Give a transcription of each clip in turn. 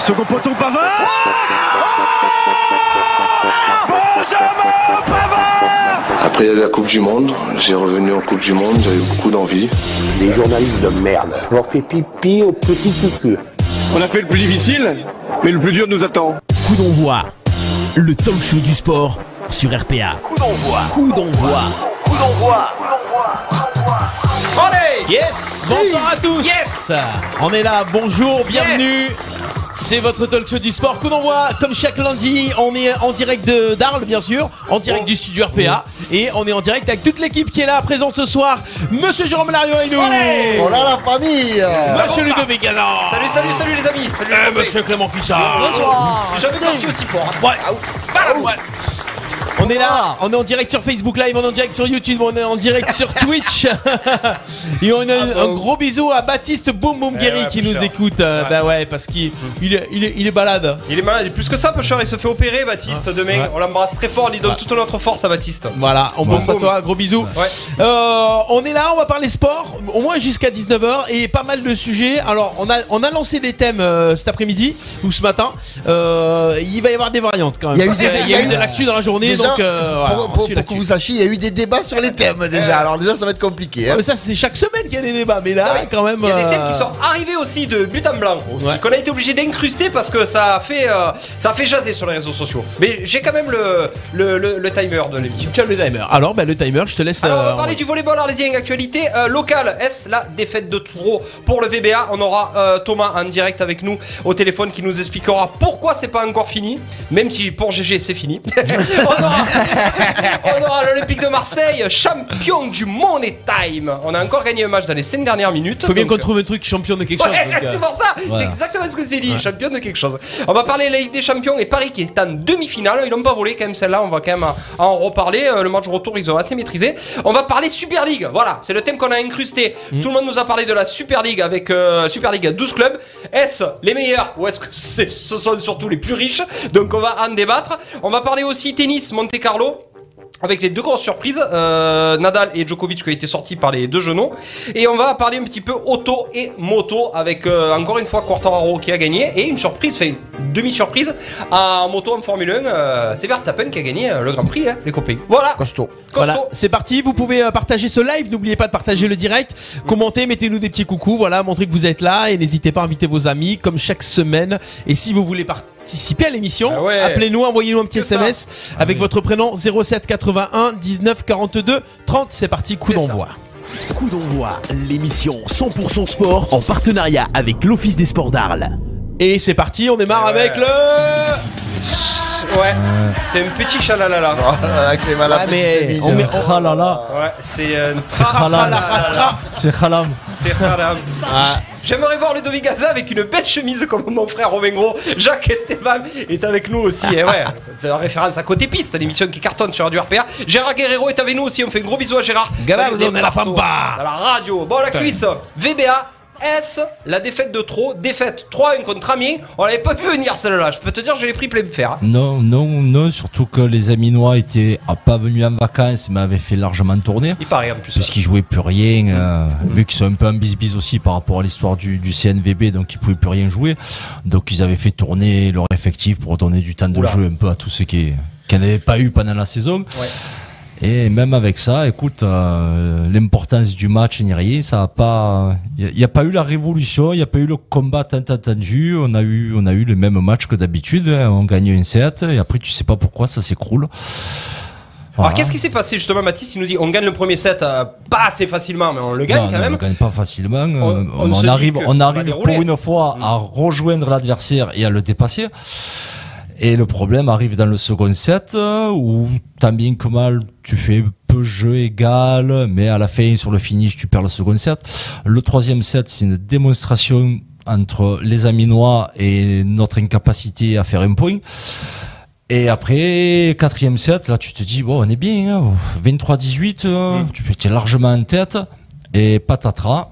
Second poteau Pavard Benjamin Pavard Après la Coupe du Monde, j'ai revenu en Coupe du Monde, j'avais beaucoup d'envie. Les journalistes de merde. Leur fais pipi au petit cucu. On a fait le plus difficile, mais le plus dur nous attend. Coup d'envoi, le talk show du sport sur RPA. Coup d'envoi. Coup d'envoi. Coup d'envoi. Yes, bonsoir à tous. Yes. On est là, bonjour, bienvenue. C'est votre talk show du sport. Coup d'envoi, comme chaque lundi, on est en direct de d'Arles, bien sûr, en direct du studio RPA, et on est en direct avec toute l'équipe qui est là, présente ce soir. Monsieur Jérôme Lario et nous. Oh là la famille Monsieur Ludovic Gazan. Salut, salut, salut les amis Salut Eh. Monsieur Clément Cuissard. Bonsoir J'ai jamais sorti aussi fort hein. Ouais. Ah, ouf. Ouais. On est là, on est en direct sur Facebook Live, on est en direct sur YouTube, on est en direct sur Twitch. Et on a un, un gros bisou à Baptiste Boum Boum Guéry ouais, qui nous écoute. Euh, Bah ouais, parce qu'il il est, il est, il est balade. Il est malade, il est plus que ça, Pusher, il se fait opérer, Baptiste, demain. On l'embrasse très fort, on lui donne toute notre force à Baptiste. Voilà, on pense à toi, gros bisous. Ouais. Euh, on est là, on va parler sport, au moins jusqu'à 19h et pas mal de sujets. Alors, on a, on a lancé des thèmes euh, cet après-midi ou ce matin. Euh, il va y avoir des variantes quand même. Il y a eu parce des- que il il y a eu eu- de l'actu dans la journée, Déjà, donc euh, voilà, pour, que vous sachiez, il y a eu des débats sur les thèmes déjà. Alors déjà, ça va être compliqué. hein. Mais ça, c'est chaque semaine qu'il y a des débats, mais là, Non, mais quand même. Il y a des thèmes euh, qui sont arrivés aussi de but en blanc, aussi, Ouais. qu'on a été obligé d'incruster parce que ça a fait, euh, ça a fait jaser sur les réseaux sociaux. Mais j'ai quand même le, le, le- le timer de l'émission. Tu as le timer. Alors, bah, le timer, je te laisse. Alors on va euh, parler du volleyball arlésien, actualité euh, locale. Est-ce la défaite de trop pour le VBA On aura euh, Thomas en direct avec nous au téléphone qui nous expliquera pourquoi c'est pas encore fini, même si pour GG c'est fini. on aura, on aura l'Olympique de Marseille, champion du Money Time. On a encore gagné un match dans les 5 dernières minutes. Faut bien donc, qu'on trouve un truc champion de quelque chose. Euh, c'est pour ça, c'est exactement ce que j'ai dit, champion de quelque chose. On va parler de la Ligue des Champions et Paris qui est en demi-finale. Ils n'ont pas volé quand même celle-là, on va quand même en reparler. Euh, Le match retour, ils ont assez maîtrisé. On va parler Super League, voilà, c'est le thème qu'on a incrusté. Mm. Tout le monde nous a parlé de la Super League avec euh, Super League à 12 clubs. Est-ce les meilleurs ou est-ce que ce sont surtout les plus riches? Donc on va en débattre. On va parler aussi tennis Monte Carlo. Avec les deux grosses surprises, euh, Nadal et Djokovic qui ont été sortis par les deux genoux. Et on va parler un petit peu auto et moto avec euh, encore une fois Quartararo qui a gagné et une surprise, fait une demi-surprise en moto en Formule 1. euh, c'est Verstappen qui a gagné euh, le Grand Prix, hein, les copains. Voilà, Costaud. Voilà, c'est parti. Vous pouvez partager ce live. N'oubliez pas de partager le direct. Commentez, mettez-nous des petits coucous. Voilà, montrez que vous êtes là et n'hésitez pas à inviter vos amis comme chaque semaine. Et si vous voulez participer à l'émission, Ah ouais. appelez-nous, envoyez-nous un petit ça. SMS avec votre prénom 07 81 19 42 30. C'est parti, coup d'envoi. Coup d'envoi, l'émission 100% sport en partenariat avec l'Office des sports d'Arles. Et c'est parti, on démarre Ouais. avec le. Ouais, c'est un petit chalalala. Avec les malades mais on met- là, Ouais, c'est un Halam. tralala. c'est Halam. C'est haram. Ah. J'aimerais voir Ludovic Gaza avec une belle chemise comme mon frère Romain Gros. Jacques Esteban est avec nous aussi. Et ouais, fait référence à Côté Piste, l'émission qui cartonne sur du RPA. Gérard Guerrero est avec nous aussi. On fait un gros bisou à Gérard. Gérard Salut, de la. Pampa. À la radio. Bon, la cuisse. VBA. Est-ce la défaite de trop Défaite 3-1 contre Amiens. On l'avait pas pu venir celle-là. Je peux te dire, je l'ai pris plein de fer. hein. Non, non, non, surtout que les Aminois étaient ah, pas venus en vacances, mais avaient fait largement tourner. Il paraît en plus. Puisqu'ils jouaient plus rien, euh, vu qu'ils sont un peu en bis aussi par rapport à l'histoire du, du CNVB, donc ils pouvaient plus rien jouer. Donc ils avaient fait tourner leur effectif pour donner du temps de Oula. jeu un peu à tous ceux qui, qui n'avaient pas eu pendant la saison. Et même avec ça, écoute, euh, l'importance du match ni rien, ça a pas, il n'y a, pas eu la révolution, il n'y a pas eu le combat tant attendu. On a eu, on a eu le même match que d'habitude. hein. On gagne une 7 et après tu sais pas pourquoi ça s'écroule. Alors qu'est-ce qui s'est passé justement Mathis? Il nous dit on gagne le premier set euh, pas assez facilement mais on le gagne Non, quand non, même. On gagne pas facilement. On- dit arrive, on arrive pour une fois à rejoindre l'adversaire et à le dépasser. Et le problème arrive dans le second set euh, où tant bien que mal tu fais peu jeu égal, mais à la fin sur le finish tu perds le second set. Le troisième set c'est une démonstration entre les Aminois et notre incapacité à faire un point. Et après, quatrième set, là, tu te dis, bon, on est bien, hein, 23-18, euh, tu tu es largement en tête, et patatras,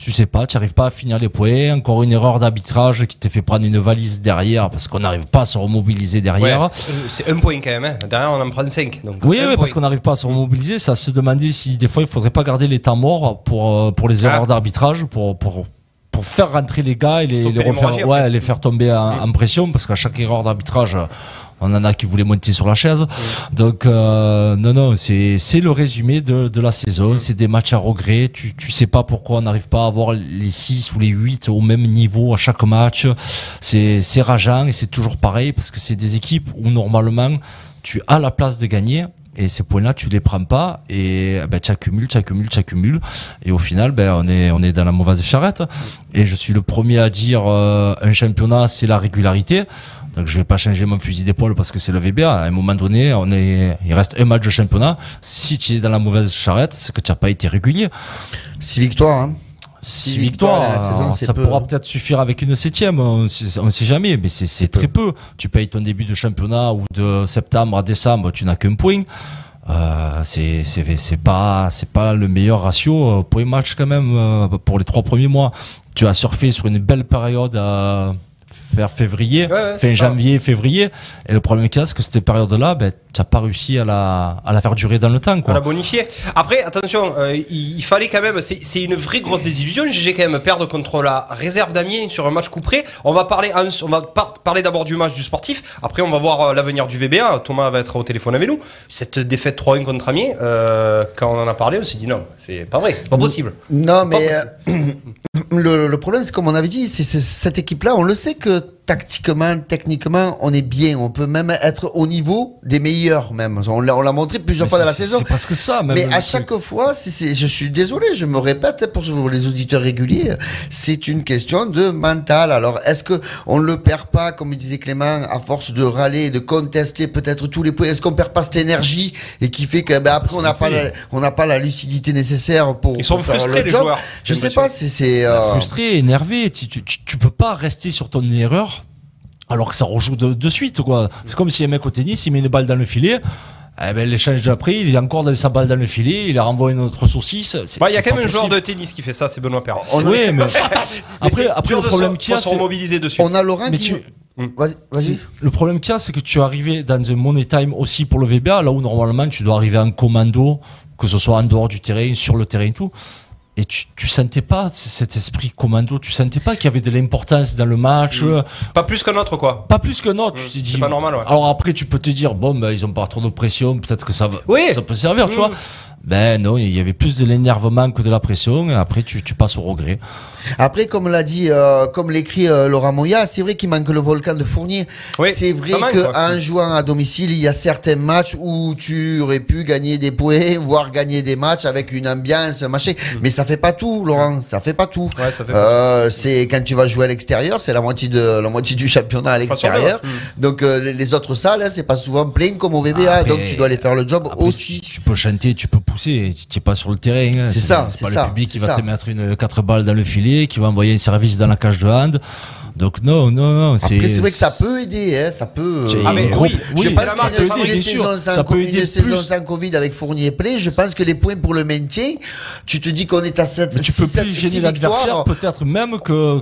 tu sais pas, tu n'arrives pas à finir les points, encore une erreur d'arbitrage qui te fait prendre une valise derrière parce qu'on n'arrive pas à se remobiliser derrière. Ouais, c'est- un point quand même. hein. Derrière on en prend 5. Donc Oui, oui, parce qu'on n'arrive pas à se remobiliser, ça se demandait si des fois il faudrait pas garder les temps morts pour, euh, pour les Ah. erreurs d'arbitrage, pour, pour pour faire rentrer les gars et les, les refaire, ouais, les faire tomber en, en pression parce qu'à chaque erreur d'arbitrage, on en a qui voulaient monter sur la chaise. Donc euh, non, non, c'est c'est le résumé de, de la saison. C'est des matchs à regret. Tu tu sais pas pourquoi on n'arrive pas à avoir les 6 ou les 8 au même niveau à chaque match. C'est c'est rageant et c'est toujours pareil parce que c'est des équipes où normalement tu as la place de gagner. Et ces points-là, tu les prends pas et ben, tu accumules, tu accumules, tu accumules. Et au final, ben, on, est, on est dans la mauvaise charrette. Et je suis le premier à dire euh, un championnat, c'est la régularité. Donc je vais pas changer mon fusil d'épaule parce que c'est le VBA. À un moment donné, on est, il reste un match de championnat. Si tu es dans la mauvaise charrette, c'est que tu n'as pas été régulier. Six victoires. Hein. Six Six victoires, victoires à la saison, euh, c'est ça peu, pourra peut-être suffire avec une septième, on ne sait jamais, mais c'est très peu. Tu payes ton début de championnat ou de septembre à décembre, tu n'as qu'un point. Euh, c'est c'est c'est pas c'est pas le meilleur ratio euh, point match quand même euh, pour les trois premiers mois. Tu as surfé sur une belle période à faire février, Ouais, ouais, fin ça. janvier, février. Et le problème qu'il y a, c'est que cette période-là, ben, tu n'as pas réussi à la, à la faire durer dans le temps. On Quoi. l'a bonifié. Après, attention, euh, il, il fallait quand même. C'est une vraie grosse désillusion. GG quand même perdre contre la réserve d'Amiens sur un match couperé. On va parler, en- on va par- parler d'abord du match du sportif. Après, on va voir euh, l'avenir du VBA. Thomas va être au téléphone avec nous. Cette défaite 3-1 contre Amiens, euh, quand on en a parlé, on s'est dit non, c'est pas vrai, c'est pas possible. Non, mais euh, le, le problème, c'est comme on avait dit, c'est- cette équipe-là, on le sait que tactiquement, techniquement, on est bien. On peut même être au niveau des meilleurs, même. On l'a on l'a montré plusieurs Mais fois dans la saison. C'est presque ça. Même Mais à truc. chaque fois, c'est- c'est- je suis désolé, je me répète pour les auditeurs réguliers, c'est une question de mental. Alors, est-ce que on le perd pas, comme disait Clément, à force de râler, de contester peut-être tous les points Est-ce qu'on perd pas cette énergie et qui fait que ben, après on n'a pas, la, on n'a pas la lucidité nécessaire pour Ils sont pour faire frustrés, le les job? joueurs, Je sais pas, c'est c'est euh, frustré, énervé. Tu, tu, tu- tu peux pas rester sur ton erreur alors que ça rejoue de, de suite. quoi. C'est comme si un mec au tennis, il met une balle dans le filet. Eh ben, l'échange d'après, il est encore dans sa balle dans le filet, il a renvoyé une autre saucisse. C'est- Bah, Il y a quand même un joueur de tennis qui fait ça, c'est Benoît a, Oui, mais Mais après, c'est après le de problème qu'il y a, c'est remobiliser de suite. on a Laurent Mais qui. tu- Vas-y, vas-y. Si. Le problème qu'il y a, c'est que tu es arrivé dans un money time aussi pour le VBA, là où normalement tu dois arriver en commando, que ce soit en dehors du terrain, sur le terrain et tout. Et tu, tu sentais pas cet esprit commando, tu sentais pas qu'il y avait de l'importance dans le match, euh, Pas plus qu'un autre, quoi. pas plus qu'un autre. tu t'es c'est dit. pas normal, ouais. Alors après, tu peux te dire, bon, ben, ils ont pas trop de pression, peut-être que ça, va, Oui. ça peut servir, tu Mm. vois. Ben non, il y avait plus de l'énervement que de la pression, et après tu, tu passes au regret. Après, comme l'a dit, euh, comme l'écrit euh, Laurent Moya, c'est vrai qu'il manque le volcan de Fournier. Oui, c'est vrai qu'en jouant à domicile, il y a certains matchs où tu aurais pu gagner des points, voire gagner des matchs avec une ambiance, machin. Mais ça fait pas tout, Laurent. Ça fait pas tout. Mm. Ouais, ça fait Euh, c'est quand tu vas jouer à l'extérieur, c'est la moitié de la moitié du championnat à l'extérieur. Mm. Donc euh, les- les autres salles, hein, c'est pas souvent plein comme au VBA. Après- donc tu dois aller faire le job Après, aussi. Tu, tu peux chanter, tu peux pousser, tu n'es pas sur le terrain. hein. C'est ça, C'est pas ça, le public qui va ça. te mettre une 4 balles dans le filet, qui va envoyer un service dans la cage de hand. Donc non, non, non. Après, c'est vrai que ça peut aider, hein, ça peut. Ah, mais gros- oui, Je oui, pense qu'une marque peut de aider, une saison sans, Ça peut co- aider une saison sans Covid avec Fournier plein, je pense que les points pour le maintien, tu te dis qu'on est à 7 Mais tu peux plus gêner l'adversaire, peut-être même que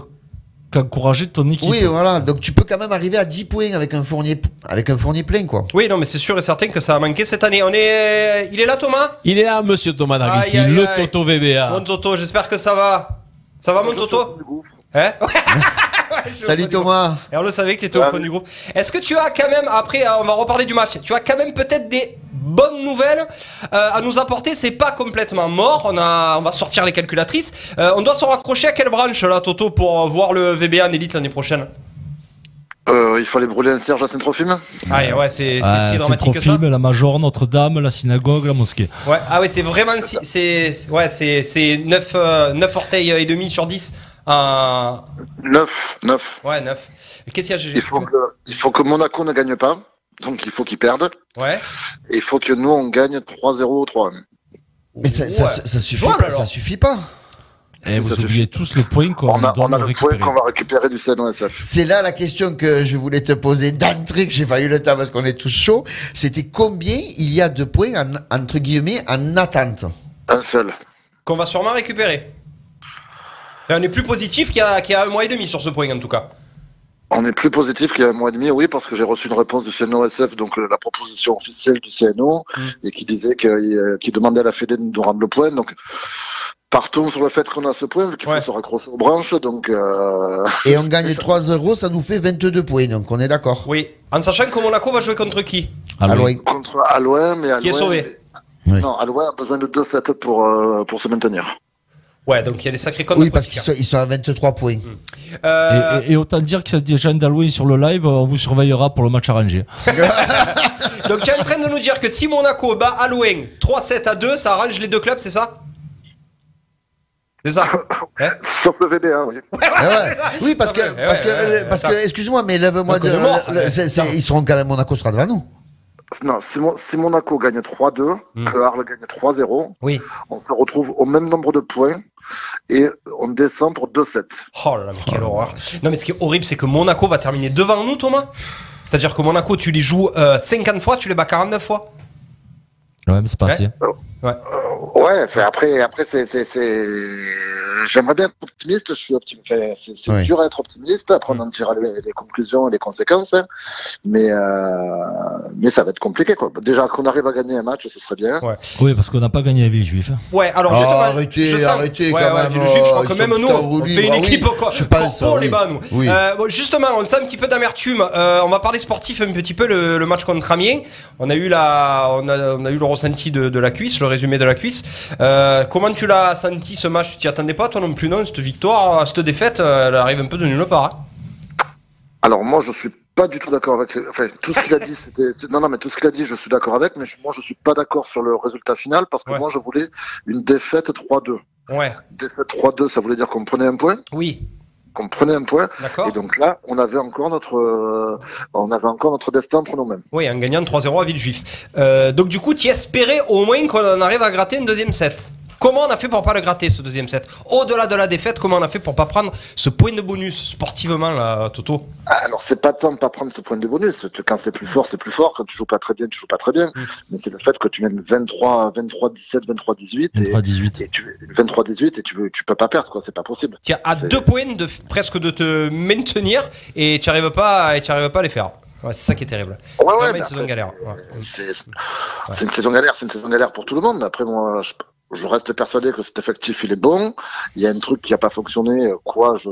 qu'encourager ton équipe. Oui, voilà. Donc tu peux quand même arriver à 10 points avec un Fournier, avec un Fournier plein, quoi. Oui, non, mais c'est sûr et certain que ça a manqué cette année. On est, il est là, Thomas? Il est là, monsieur Thomas aïe, le aïe. Toto VBA. Mon Toto, j'espère que ça va. Ça va, mon Toto? Hein? Salut. Thomas. Et on le savait que tu étais au fond du groupe. Est-ce que tu as quand même, après, euh, on va reparler du match, tu as quand même peut-être des bonnes nouvelles euh, à nous apporter? C'est pas complètement mort. On, a, on va sortir les calculatrices. Euh, on doit se raccrocher à quelle branche, là, Toto, pour euh, voir le VBA en élite l'année prochaine? Euh, il fallait brûler un cierge à Saint-Trophime Ah, ouais, ouais, c'est Ah, si dramatique que ça. La Major, Notre-Dame, la synagogue, la mosquée. Ouais, ah ouais, c'est vraiment si, c'est ouais, c'est c'est 9 9 orteils et demi sur 10. Euh, 9, 9. ouais, 9. Qu'est-ce qu'il y a GG Il faut, que, il faut que Monaco ne gagne pas, donc il faut qu'ils perdent. Ouais. Et il faut que nous, on gagne 3-0 ou 3-1. Mais ça, ça, Ouais. ça suffit Jouable, pas. alors. Ça suffit pas. Et vous oubliez tous le point qu'on On a, doit on a le point qu'on va récupérer du CNOSF. C'est là la question que je voulais te poser d'entrée, que j'ai pas eu le temps parce qu'on est tous chauds. C'était combien il y a de points en, entre guillemets en attente? Un seul. Qu'on va sûrement récupérer. On est plus positif qu'il y, a- qu'il y a un mois et demi sur ce point en tout cas. On est plus positif qu'il y a un mois et demi, oui, parce que j'ai reçu une réponse du CNOSF, donc euh, la proposition officielle du CNO, et qui disait qu'il euh, qu'il demandait à la Fédé de nous rendre le point. Donc, partons sur le fait qu'on a ce point, qu'il faut se raccrocher aux branches. Donc, euh, Et on gagne 3 euros, ça nous fait 22 points, donc on est d'accord. Oui. En sachant que Monaco va jouer contre qui? Alouin. contre Alouin, mais Alouin. Qui est sauvé? Non, Alouin a besoin de 2-7 pour, euh, pour se maintenir. Ouais, donc il y a des sacrés codes. Oui, parce qu'ils sont, ils sont à 23 points. Euh, Et, et- et autant dire que c'est Jean d'Alouin sur le live, on vous surveillera pour le match arrangé. Donc tu es en train de nous dire que si Monaco bat Alouin 3-7 à 2, ça arrange les deux clubs, c'est ça? C'est ça Hein? Sauf le VB1, oui. Ouais. Oui, parce que, parce parce excuse-moi, mais lève-moi de. est le- c'est- c'est- ils seront quand même, Monaco sera devant nous. Non, si, Mon- si Monaco gagne 3-2, que Arles gagne 3-0, oui. on se retrouve au même nombre de points et on descend pour 2-7. Oh là là, mais quelle horreur. Non, mais ce qui est horrible, c'est que Monaco va terminer devant nous, Thomas. C'est-à-dire que Monaco, tu les joues euh, 50 fois, tu les bats 49 fois. Ouais, mais c'est pas Ouais. assez. Ouais. Ouais, après, après c'est, c'est, c'est... j'aimerais bien être optimiste. Je suis optimiste. Enfin, c'est, c'est Ouais. dur à être optimiste. Après, on en tirera les, les conclusions et les conséquences. hein. Mais, euh, mais ça va être compliqué, quoi. Déjà qu'on arrive à gagner un match, ce serait bien. Ouais. Oui, parce qu'on n'a pas gagné la Villejuif. Ouais, alors Oh, justement, arrêtez, je sens- arrêtez ouais, quand ouais, même, du juif, je crois oh, que même nous, on fait une ah oui, équipe quoi, je pour, pense, pour oui. les bas, nous. Oui. Euh, bon, justement, on sent un petit peu d'amertume. Euh, on va parler sportif un petit peu, le, le match contre Amiens. On a eu, la, on a, on a eu le ressenti de, de la cuisse, le résumé de la cuisse. Euh, comment tu l'as senti ce match? Tu t'y attendais pas, toi non plus, non Cette victoire, cette défaite, euh, elle arrive un peu de nulle part. hein? Alors, moi, je suis pas du tout d'accord avec. Enfin, tout ce qu'il a dit, c'était. Non, non, mais tout ce qu'il a dit, je suis d'accord avec. Mais je- moi, je suis pas d'accord sur le résultat final parce que Ouais. moi, je voulais une défaite 3-2. Ouais, Défaite 3-2, ça voulait dire qu'on prenait un point? oui, Qu'on prenait un point. Et donc là, on avait encore notre, euh, on avait encore notre destin entre nous-mêmes. Oui, en gagnant 3-0 à Villejuif. Euh, donc du coup, tu espérais au moins qu'on arrive à gratter une deuxième set. Comment on a fait pour pas le gratter ce deuxième set? Au-delà de la défaite, comment on a fait pour pas prendre ce point de bonus sportivement là, Toto? Ah, Alors c'est pas tant de pas prendre ce point de bonus. Quand c'est plus fort, c'est plus fort. Quand tu joues pas très bien, tu joues pas très bien. Mais c'est le fait que tu mènes 23, 23, 17, 23, 18 et, 23-18. et tu 23, 18 et tu veux, tu peux pas perdre quoi. C'est pas possible. Tu à C'est- deux points de presque de te maintenir et tu arrives pas, et tu arrives pas à les faire. Ouais, c'est ça qui est terrible. Ouais, c'est ouais, une saison galère. Ouais. C'est c'est une saison galère. C'est une saison galère pour tout le monde. Après moi, je, je reste persuadé que cet effectif il est bon. Il y a un truc qui a pas fonctionné. Quoi, je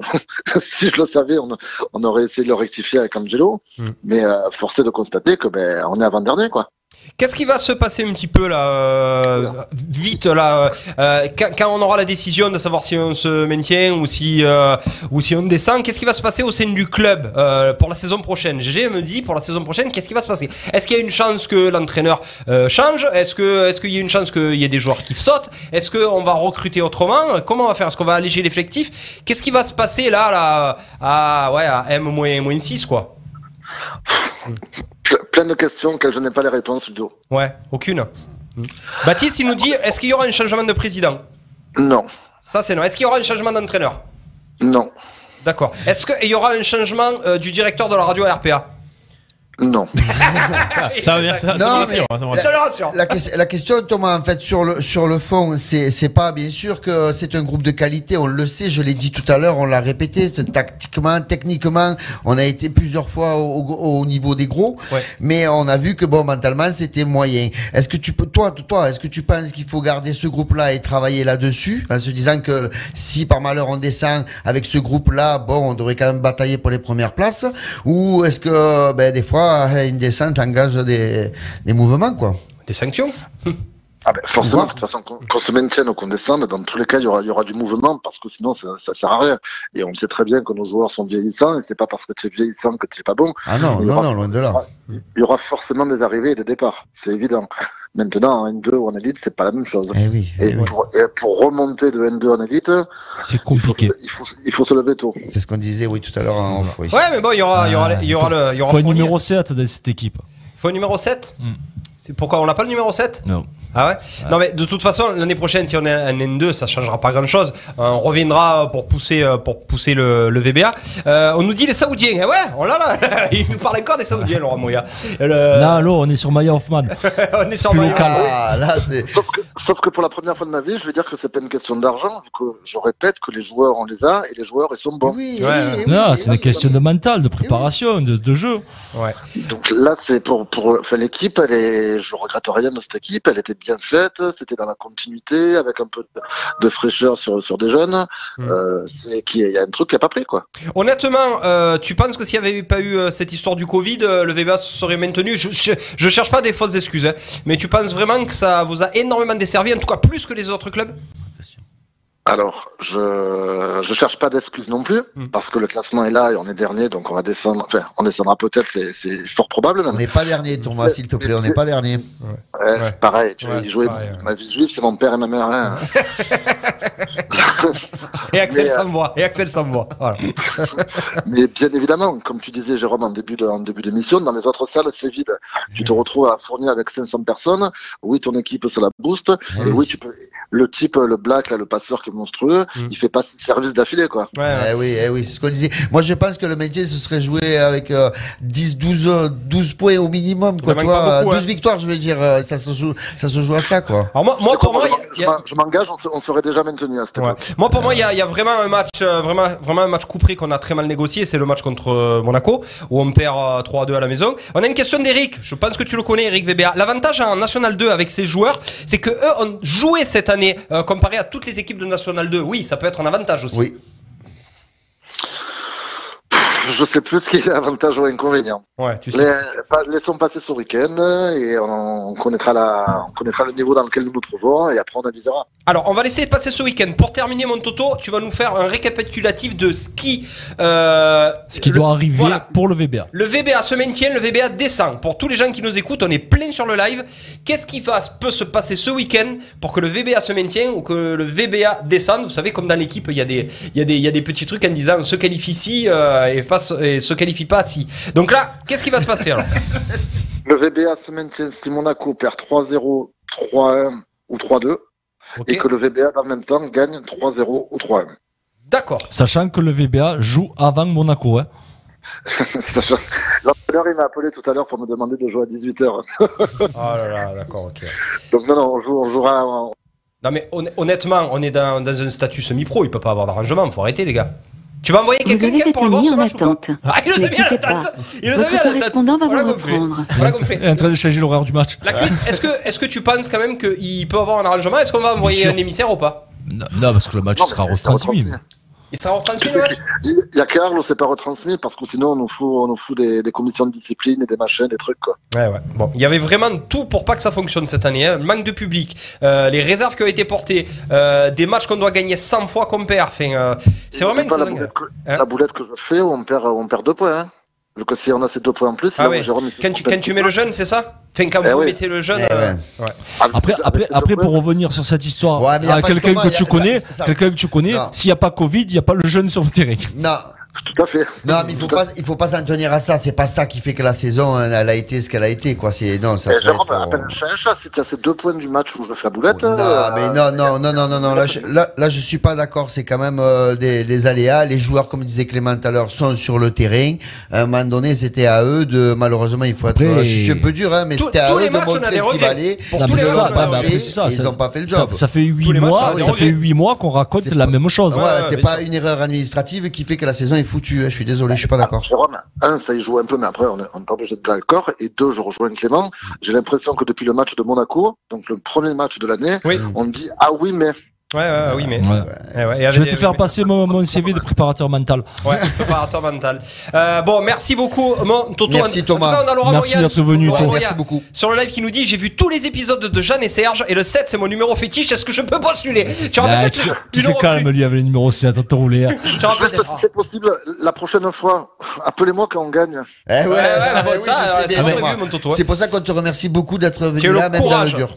si je le savais, on, on aurait essayé de le rectifier avec Angelo. Mm. Mais euh, forcé de constater que ben on est avant dernier quoi. Qu'est-ce qui va se passer un petit peu là, euh, vite là, euh, quand, quand on aura la décision de savoir si on se maintient ou si euh, ou si on descend Qu'est-ce qui va se passer au sein du club euh, pour la saison prochaine? GG me dit pour la saison prochaine, qu'est-ce qui va se passer? Est-ce qu'il y a une chance que l'entraîneur euh, change? Est-ce que est-ce qu'il y a une chance qu'il y ait des joueurs qui sautent? Est-ce qu'on va recruter autrement? Comment on va faire? Est-ce qu'on va alléger l'effectif? Qu'est-ce qui va se passer là, là à ouais à M 6 quoi? plein de questions auxquelles je n'ai pas les réponses. Ouais, aucune. Baptiste, il nous dit est-ce qu'il y aura un changement de président? Non, Ça, c'est non. Est-ce qu'il y aura un changement d'entraîneur? Non, D'accord. Est-ce qu'il y aura un changement euh, du directeur de la radio RPA non. Ça ça, ça Non, me rassure, ça me rassure. Ça le rassure. La, ques- la question, Thomas, en fait, sur le, sur le fond, c'est c'est pas bien sûr que c'est un groupe de qualité, on le sait, je l'ai dit tout à l'heure, on l'a répété, tactiquement, techniquement, on a été plusieurs fois au, au- au niveau des gros, Ouais. mais on a vu que bon, mentalement, c'était moyen. Est-ce que tu peux, toi, toi, est-ce que tu penses qu'il faut garder ce groupe-là et travailler là-dessus, en se disant que si par malheur on descend avec ce groupe-là, bon, on devrait quand même batailler pour les premières places, ou est-ce que, ben, des fois, une descente engage des, des mouvements, quoi? Des sanctions? Ah ben, forcément, de toute façon, qu'on se maintienne ou qu'on descende, dans tous les cas, il y aura, il y aura du mouvement parce que sinon, ça, ça sert à rien. Et on sait très bien que nos joueurs sont vieillissants et c'est pas parce que tu es vieillissant que tu es pas bon. Ah non, Il non, aura- non, loin de là. Il y aura forcément des arrivées et des départs. C'est évident. Maintenant, en N2 ou en élite, c'est pas la même chose. Eh oui. Et pour, et pour remonter de N2 en élite, C'est compliqué. il faut, il faut se lever tôt. C'est ce qu'on disait, oui, tout à l'heure oui. Ouais, mais bon, il y aura, il y aura, il y aura le. Il y aura faut un numéro 7 dans cette équipe. Faut un numéro 7 Mm. C'est pourquoi on n'a pas le numéro 7 Non. Ah ouais, Non mais de toute façon l'année prochaine si on est un N2 ça changera pas grand chose. on reviendra pour pousser euh, pour pousser le, le VBA. Euh, on nous dit les Saoudiens. Eh ouais, on l'a là. Il nous parle encore des Saoudiens Laurent Moya. Le- Là, allô, on est sur Maya Hoffman. on est sur Maya. Ah, là, c'est. Sauf que, sauf que pour la première fois de ma vie, je vais dire que c'est pas une question d'argent, vu que je répète que les joueurs, on les a, et les joueurs, ils sont bons. Oui, Ouais, oui, ouais. oui, Non, oui, c'est une oui, question de mental, de préparation, de, de jeu. Ouais. Donc là, c'est pour, pour, enfin, l'équipe, elle est, je regrette rien de cette équipe, elle était bien faite, c'était dans la continuité, avec un peu de, de fraîcheur sur, sur des jeunes, Mm. euh, c'est qu'il y a- il y a un truc qui a pas pris, quoi. Honnêtement, euh, tu penses que s'il n'y avait pas eu euh, cette histoire du Covid, euh, le VBA se serait maintenu? Je, je, je cherche pas des fausses excuses, hein, mais tu penses vraiment que ça vous a énormément desservi, en tout cas plus que les autres clubs? Alors, je, je cherche pas d'excuses non plus, Mm. parce que le classement est là et on est dernier, donc on va descendre, enfin, on descendra peut-être, c'est, fort probable On même. n'est pas dernier, Thomas, s'il te plaît, on n'est pas dernier. Ouais, Ouais. Pareil, tu Ouais, vois, y jouer, pareil, ouais. ma vie juive, c'est mon père et ma mère. hein. Et Axel Mais, euh, et Axel voit. Voilà. Mais bien évidemment, comme tu disais, Jérôme, en début de- en début d'émission, dans les autres salles, c'est vide. Tu te retrouves à fournir avec 500 personnes. Oui, ton équipe, ça la booste. Et oui, tu peux. Le type, le black, là, le passeur qui est monstrueux, Mm. il fait pas six services d'affilée, quoi. Ouais, ouais. Eh oui, eh oui, c'est ce qu'on disait. Moi, je pense que le métier se serait joué avec euh, 10, 12, euh, 12 points au minimum, quoi. Il en Tu manque pas vois, beaucoup, 12 hein. victoires, je veux dire, euh, ça se joue, ça se joue à ça, quoi. Alors moi, pour moi, je a- m'engage, on, se- on serait déjà maintenu à cette Ouais. époque. Moi, pour moi, il y, a- il y a vraiment un match, euh, vraiment, vraiment un match couperé qu'on a très mal négocié. C'est le match contre euh, Monaco où on perd euh, 3-2 à la maison. On a une question d'Eric. Je pense que tu le connais, Eric VBA. L'avantage en National 2 avec ses joueurs, c'est que eux ont joué cette année euh, comparé à toutes les équipes de National 2. Oui, ça peut être un avantage aussi. Oui. Je sais plus ce qui est avantage ou inconvénient. Ouais, tu sais. Les- pas- laissons passer ce week-end et on, on connaîtra la, on connaîtra le niveau dans lequel nous nous trouvons et après on avisera. Alors, on va laisser passer ce week-end. Pour terminer, mon Toto, tu vas nous faire un récapitulatif de ce qui, euh, Ce qui le- doit arriver voilà. pour le VBA. Le VBA se maintient, le VBA descend. Pour tous les gens qui nous écoutent, on est plein sur le live. Qu'est-ce qui va, peut se passer ce week-end pour que le VBA se maintienne ou que le VBA descende? Vous savez, comme dans l'équipe, il y, a des- il y, a des- il y a des petits trucs en disant on se qualifie ici euh, et, pas, se- et se qualifie pas si. Donc là, qu'est-ce qui va se passer alors Le VBA se maintient si Monaco perd 3-0, 3-1 ou 3-2 Ok. et que le VBA dans le même temps gagne 3-0 ou 3-1. D'accord. Sachant que le VBA joue avant Monaco. Hein. Sachant- L'entraîneur il m'a appelé tout à l'heure pour me demander de jouer à 18h. Oh là là, d'accord, ok. Donc non, non, on, joue, on jouera. en- Non mais hon- honnêtement, on est dans, dans un statut semi-pro, il peut pas avoir d'arrangement, faut arrêter les gars. Tu vas envoyer quelqu'un pour le voir ce match ou pas. Ah, il nous a mis à pas. l'attente Il nous a mis à correspondant va Voilà compris. reprendre. Voilà compris. Il est en train de changer l'horaire du match. La est-ce que, est-ce que tu penses quand même qu'il peut avoir un arrangement? Est-ce qu'on va envoyer un émissaire ou pas? Non, non, parce que le match Non, sera retransmis. Il sera retransmis le match Il y a Carl, c'est pas retransmis parce que sinon on nous fout, on nous fout des, des commissions de discipline et des machins, des trucs quoi. Ouais, ouais. Bon, il y avait vraiment tout pour pas que ça fonctionne cette année. Hein. Le manque de public, euh, les réserves qui ont été portées, euh, des matchs qu'on doit gagner 100 fois qu'on perd. Enfin, euh, c'est vraiment une la boulette, que, Hein la boulette que je fais où on perd, on perd deux points. Hein. Donc si on a ces deux points en plus, Ah là ouais. Jérôme, Quand tu, quand tu mets le jeune, c'est ça Enfin, quand Eh vous ouais. mettez le jeune. Eh euh, ouais. Avec- Après, après, après pour revenir sur cette histoire, Ouais, que quelqu'un que a- tu connais, quelqu'un que tu connais, s'il n'y a pas Covid, il n'y a pas le jeune sur le terrain. Non. Tout à fait. Non, mais il faut pas, il faut pas s'en tenir à ça. C'est pas ça qui fait que la saison, hein, elle a été ce qu'elle a été, quoi. C'est, non, ça un chat un chat. Si tu as ces deux points du match où je fais la boulette. Non, euh, mais non, non, non, non, non, non. Là, je, là, là, je suis pas d'accord. C'est quand même euh, des, des aléas. Les joueurs, comme disait Clément tout à l'heure, sont sur le terrain. À un moment donné, c'était à eux de. Malheureusement, il faut être. Après- je suis un peu dur, hein, mais c'était à eux de montrer ce qu'il valait. Ils n'ont pas fait le job. ça fait Tous 8 les matchs, mois, ça fait. 8 mois qu'on raconte la même chose. C'est pas une erreur administrative qui fait que la saison est foutue. hein. Je suis désolé, je suis pas d'accord. Jérôme, un, ça y joue un peu, mais après, on n'est on n'est pas obligé d'être d'accord. Et deux, je rejoins Clément. J'ai l'impression que depuis le match de Monaco, donc le premier match de l'année, Oui. on dit Ah oui, mais. Ouais, ouais, oui, mais. Ouais. Eh ouais, et Je vais te faire passer mon, mon CV de préparateur mental. Ouais, préparateur mental. Euh, bon, merci beaucoup, mon Toto. Merci, Thomas. En tout cas, on a Laurent Merci d'être venu, Merci beaucoup. Sur le live qui nous dit J'ai vu tous les épisodes de Jeanne et Serge et le 7 c'est mon numéro fétiche. Est-ce que je peux postuler Tu Bah, rappelles tu peut-être tu euro calme, lui, avec le numéro 7, attends. Tu Juste, si c'est possible, la prochaine fois, appelez-moi quand on gagne. Eh ouais, Ouais, ouais, c'est Thomas. prévu, mon Toto. C'est pour ça qu'on te remercie beaucoup d'être Tu venu là, même dans le courage. dur.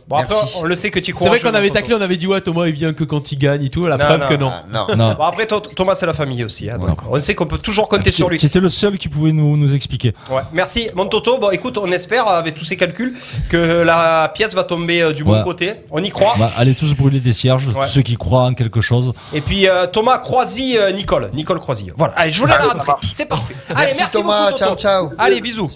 On le sait que tu es C'est vrai courageux, qu'on avait taclé, on avait dit ouais Thomas il vient que quand il gagne et tout. La Non, preuve non, que non. Non. Non. Bon, après, Thomas, c'est la famille aussi. hein, donc on sait qu'on peut toujours compter sur lui. Tu étais le seul qui pouvait nous, nous expliquer. Ouais. Merci, mon Toto. Bon, écoute, on espère, avec tous ces calculs, que la pièce va tomber euh, du bon Ouais. côté. On y croit. Bah, allez tous brûler des cierges, Ouais. tous ceux qui croient en quelque chose. Et puis euh, Thomas Croisy, euh, Nicole. Nicole Croisy. Voilà. Allez, je voulais la rentrer. C'est parfait. Allez, Merci, merci Thomas. beaucoup, Ciao, Toto. ciao. Allez, bisous.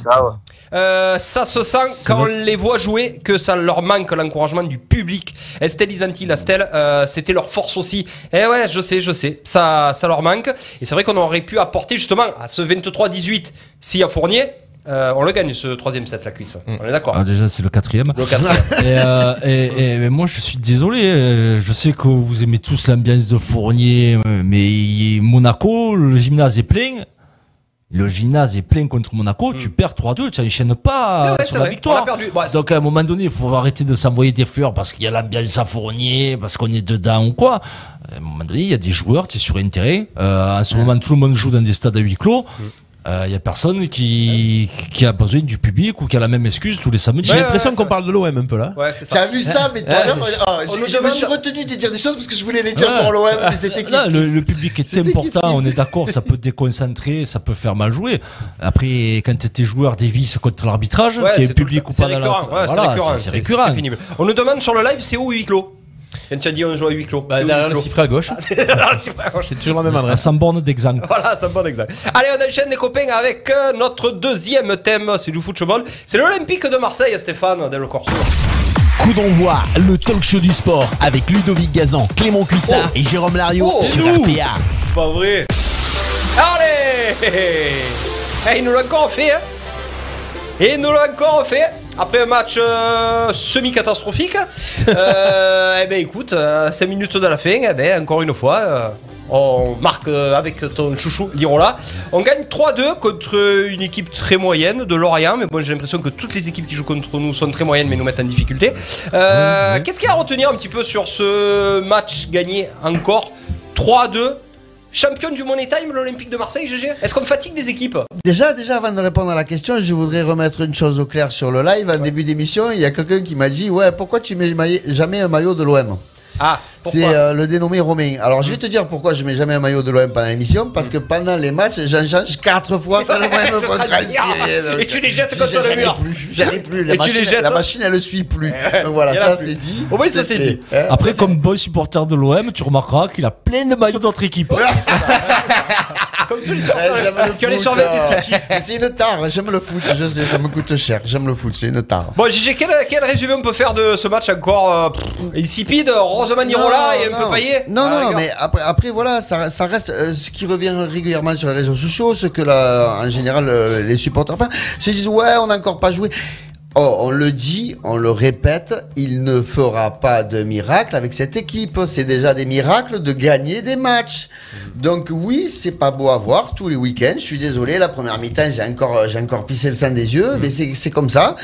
Euh, ça se sent quand on les voit jouer que ça leur manque l'encouragement du public. Estelle Isanti, la Stelle, euh, c'était leur force aussi. Et ouais, je sais, je sais, ça, ça leur manque. Et c'est vrai qu'on aurait pu apporter justement à ce 23-18, s'il y a Fournier, euh, on le gagne ce troisième set, la cuisse. On est d'accord. Ah, déjà, c'est le quatrième. Le quatrième. et, euh, et- et- mais moi, je suis désolé. Je sais que vous aimez tous l'ambiance de Fournier, mais il- Monaco, le gymnase est plein. Le gymnase est plein contre Monaco. Tu perds 3-2, tu n'enchaînes pas sur la vrai. victoire. Perdu. Bah, Donc à un moment donné, il faut arrêter de s'envoyer des fleurs parce qu'il y a l'ambiance à Fournier, parce qu'on est dedans ou quoi. À un moment donné, il y a des joueurs, tu es sur un terrain. Euh, en ce moment, tout le monde joue dans des stades à huis clos. Euh, Il y a personne qui, qui a besoin du public ou qui a la même excuse tous les samedis. J'ai Ouais, l'impression ouais, qu'on parle de l'OM un peu là. Ouais, c'est Tu as vu ça, mais toi-même, je me demande- suis retenu de dire des choses parce que je voulais les dire Ouais. pour l'OM, qui le, le public est important, on est d'accord, ça peut déconcentrer, ça peut faire mal jouer. Après, quand tu es joueur dévisse contre l'arbitrage, y ait c'est public ou pas c'est dans la- récurrent, ouais, c'est récurrent, c'est- c'est récurrent. c'est pénible. On nous demande sur le live, c'est où huis clos? Quand tu as dit on joue à huis clos. Bah, c'est où, derrière huis le clos cifre à gauche. Ah, c'est toujours la même À adresse. 100 bornes d'exemple. Voilà, c'est un bon exemple. Allez, on enchaîne les copains avec euh, notre deuxième thème, c'est du football. C'est l'Olympique de Marseille, Stéphane, Del Corso. Coup d'envoi, le talk show du sport avec Ludovic Gazan, Clément Cuissard Oh. et Jérôme Lario Oh, sur. RPA. C'est pas vrai. Allez Eh, Il nous l'a encore fait, hein Et il nous l'a encore fait après un match euh, semi-catastrophique. euh, eh ben écoute, 5 minutes de la fin, eh ben, encore une fois, euh, on marque euh, avec ton chouchou Lirola. On gagne 3-2 contre une équipe très moyenne de Lorient. Mais bon, j'ai l'impression que toutes les équipes qui jouent contre nous sont très moyennes, mais nous mettent en difficulté. Euh, Qu'est-ce qu'il y a à retenir un petit peu sur ce match gagné encore 3-2 Champion du Money Time, l'Olympique de Marseille, GG Est-ce qu'on fatigue des équipes Déjà, déjà, avant de répondre à la question, je voudrais remettre une chose au clair sur le live. En début d'émission, il y a quelqu'un qui m'a dit Ouais, pourquoi tu mets jamais un maillot de l'OM Ah, C'est euh, le dénommé Romain. Alors, je vais te dire pourquoi je mets jamais un maillot de l'OM pendant l'émission. Parce que pendant les matchs, j'en change quatre fois tellement me transpirer. Donc, Et tu les jettes si contre le mur. J'en ai plus. La Et tu les machine, jettes. la machine, elle le suit plus. Donc voilà, ça c'est dit. Au moins, ça, c'est dit. Hein, Après, comme bon supporter de l'OM, tu remarqueras qu'il a plein de maillots d'autres équipes. Comme tous les le qui ont les City. C'est une tare, j'aime le foot, je sais, ça me coûte cher, j'aime le foot, c'est une tare. Bon, GG, quel, quel résumé on peut faire de ce match encore euh, pff, insipide Heureusement, Nirola et un peu paillé Non, Ah, non, mais après, après voilà, ça, ça reste euh, ce qui revient régulièrement sur les réseaux sociaux, ce que en général euh, les supporters enfin, se disent ouais, on n'a encore pas joué. Oh, on le dit, on le répète, il ne fera pas de miracle avec cette équipe. C'est déjà des miracles de gagner des matchs. Donc oui, c'est pas beau à voir tous les week-ends. Je suis désolé, la première mi-temps, j'ai encore, j'ai encore pissé le sang des yeux, mais c'est c'est comme ça.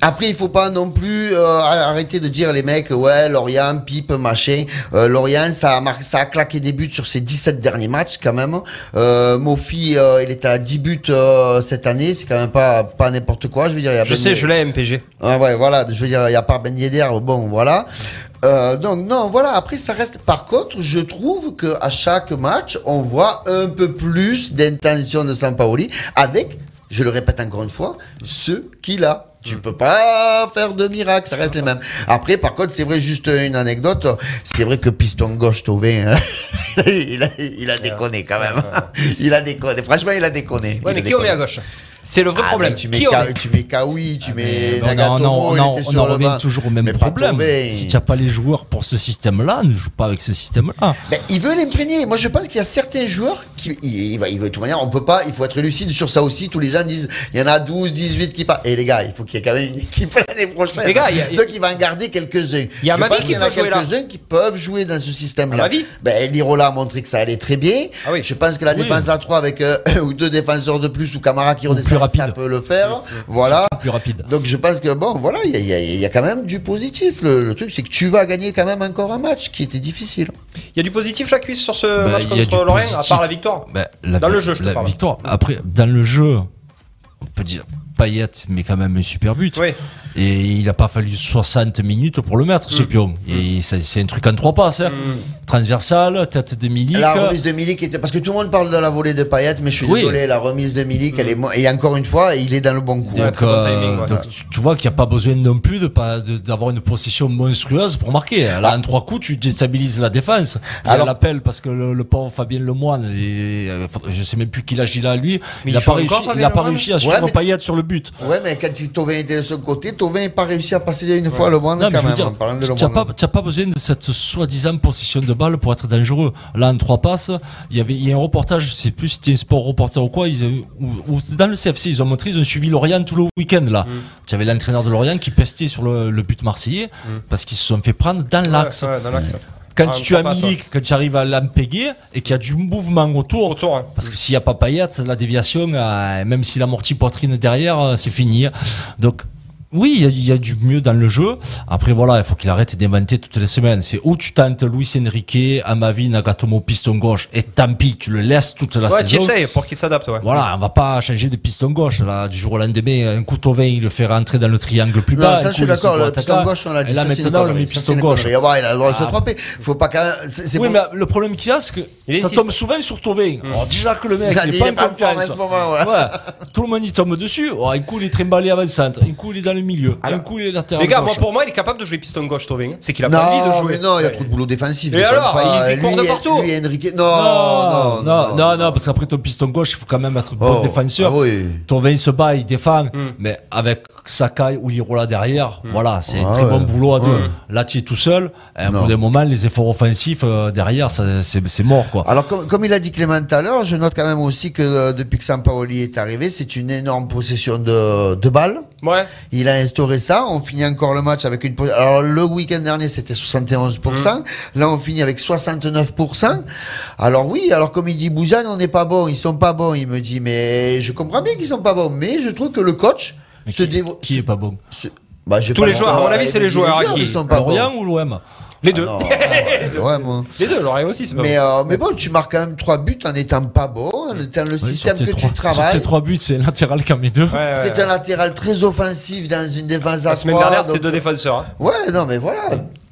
Après, il faut pas non plus euh, arrêter de dire les mecs, ouais, Lorient, pipe, machin. Euh, Lorient, ça a, mar- ça a claqué des buts sur ses 17 derniers matchs quand même. Euh, Mofi, euh, il était à 10 buts euh, cette année, c'est quand même pas, pas n'importe quoi. Je veux dire, il y a Je sais, je l'ai, MPG. Ouais, ouais, voilà, je veux dire, il n'y a pas Ben Yedder, bon, voilà. Euh, donc, non, voilà, après, ça reste. Par contre, je trouve qu'à chaque match, on voit un peu plus d'intention de Sampaoli avec, je le répète encore une fois, ce qu'il a. Tu peux pas faire de miracle, ça reste les mêmes. Après, par contre, c'est vrai, juste une anecdote, c'est vrai que Piston Gauche Tauvin, hein, il, a, il a déconné quand même. Il a déconné, franchement, il a déconné. Ouais, Il mais a qui on met à gauche? C'est le vrai Ah, problème. tu mets, Ka- tu mets Kawi, tu mets on, Nagatomo, en revient toujours au même Mais problème. Si tu n'as pas les joueurs pour ce système-là, ne joue pas avec ce système-là. Ben, il veut l'imprégner. Moi, je pense qu'il y a certains joueurs qui, il, il va, il veut de toute manière, on peut pas, il faut être lucide sur ça aussi. Tous les gens disent, il y en a 12, 18 qui partent. Et les gars, il faut qu'il y ait quand même une équipe l'année prochaine. Les gars, il y a- Donc, il va en garder quelques-uns. Il y a Mavi qui peut jouer là. quelques-uns qui peuvent jouer dans ce système-là. Ben, Lirola a montré que ça allait très bien. Ah oui. Je pense que la défense à 3 avec euh, ou deux défenseurs de plus ou Camara qui redescend, plus rapide. ça peut le faire. Voilà. Surtout plus rapide. Donc je pense que bon, voilà, il y a, y y quand même du positif. Le, le truc, c'est que tu vas gagner quand même encore un match qui était difficile. Il y a du positif, la cuisse, sur ce Bah, match contre Lorient, à part la victoire Bah, la Dans le jeu, je te la parle. victoire. Après, dans le jeu, on peut dire paillette, mais quand même un super but. Oui. Et il n'a pas fallu 60 minutes pour le mettre, ce pion. Et ça- c'est un truc en trois passes. hein. Transversal, tête de Milik. La remise de Milik était parce que tout le monde parle de la volée de Payet, mais je suis Oui. désolé, la remise de Milik, elle est mo- et encore une fois, il est dans le bon coup. Donc, euh, timing, ouais. donc, tu- tu vois qu'il n'y a pas besoin non plus de pas de- d'avoir une possession monstrueuse pour marquer. Là, en trois coups, tu déstabilises la défense. Il a Alors- l'appel parce que le, le pauvre Fabien Lemoine, il- euh, je sais même plus qui l'âge il a lui, Mais il n'a pas réussi, encore, il n'a pas réussi à Ouais, suivre mais- Payet sur le but. Ouais, mais quand il- Tovin était de ce côté, N'a pas réussi à passer une fois le bon Non, mais quand je veux même. dire, en parlant de tu Le n'as pas, t'as pas besoin de cette soi-disant possession de balle pour être dangereux. Là, en trois passes, il y avait, il y a un reportage, je sais plus si c'était un sport reporter ou quoi, ils, avaient- ou, ou dans le CFC, ils ont montré, ils ont suivi Lorient tout le week-end, là. Mm. Tu avais l'entraîneur de Lorient qui pestait sur le, le but marseillais parce qu'ils se sont fait prendre dans l'axe. Ouais, ouais, dans l'axe. Quand Ah, tu as Milik, quand tu arrives à l'empéguer et qu'il y a du mouvement autour, Autour, hein. parce que s'il n'y a pas Payet, la déviation, euh, même s'il amortit poitrine derrière, euh, c'est fini. Donc, oui, il y a- il y, a du mieux dans le jeu. Après, voilà, il faut qu'il arrête d'inventer toutes les semaines. C'est où tu tentes Luis Enrique, Amavi, Nagatomo, piston gauche, et tant pis, tu le laisses toute la Ouais, tu saison. essayes pour qu'il s'adapte, ouais. Voilà, on va pas changer de piston gauche là du jour au lendemain. Un coup Tovin, il le fait rentrer dans le triangle plus Non, bas. ça je suis il d'accord, le piston gauche, on l'a dit. Et là maintenant, on le piston gauche. Ah ouais, il a le droit de se Ah. tromper. Faut pas qu'un. c'est- c'est Oui, mais le problème qu'il y a, c'est que Il ça tombe souvent sur Tovin. Alors, déjà que le mec, Il il est pas il en confiance. ouais. Ouais. Tout le monde il tombe dessus. Un coup, il est trimballé avant le centre. Un coup, il est dans le milieu. Un coup, il est latéral. Les gars, moi, pour moi, il est capable de jouer piston gauche, Tovin. C'est qu'il a pas envie de Non, jouer. mais non, il y a trop de boulot défensif. Et alors, pas. il court de partout. Lui, Enrique. non, Non, non, non, non, parce qu'après ton piston gauche, il faut quand même être bon Oh, défenseur. ah oui. Tovin il se bat, il défend, Hmm. mais avec Sakai ou Lirola derrière, voilà, c'est un Ah très ouais. bon boulot à deux. Ouais. Là, tu es tout seul. Et à Non. bout d'un moment, les efforts offensifs euh, derrière, ça, c'est c'est mort, quoi. Alors, comme, comme il a dit Clément tout à l'heure, je note quand même aussi que euh, depuis que Sampaoli est arrivé, c'est une énorme possession de, de balles. Ouais. Il a instauré ça. On finit encore le match avec une. Alors, le week-end dernier, c'était 71%. Là, on finit avec 69%. Alors, oui, alors, comme il dit Bouzane, on n'est pas bon. Ils sont pas bons. Il me dit, mais je comprends bien qu'ils sont pas bons. Mais je trouve que le coach Mais se qui, dévo- qui est pas bon se- Bah, Tous pas les le joueurs, à mon avis, de c'est les dire joueurs qui qui sont pas bons. Ou l'OM Les deux. Non, ouais, moi. Les deux, Lorient aussi, c'est pas Mais, bon. euh, mais bon, tu marques quand même trois buts en étant pas bon, en étant le Oui, système que tu trois- Sur travailles. ces trois buts, c'est un latéral qui en met deux. Ouais, ouais, C'est ouais. un latéral très offensif dans une défense à La semaine dernière, c'était deux défenseurs. hein. Ouais, non, mais voilà.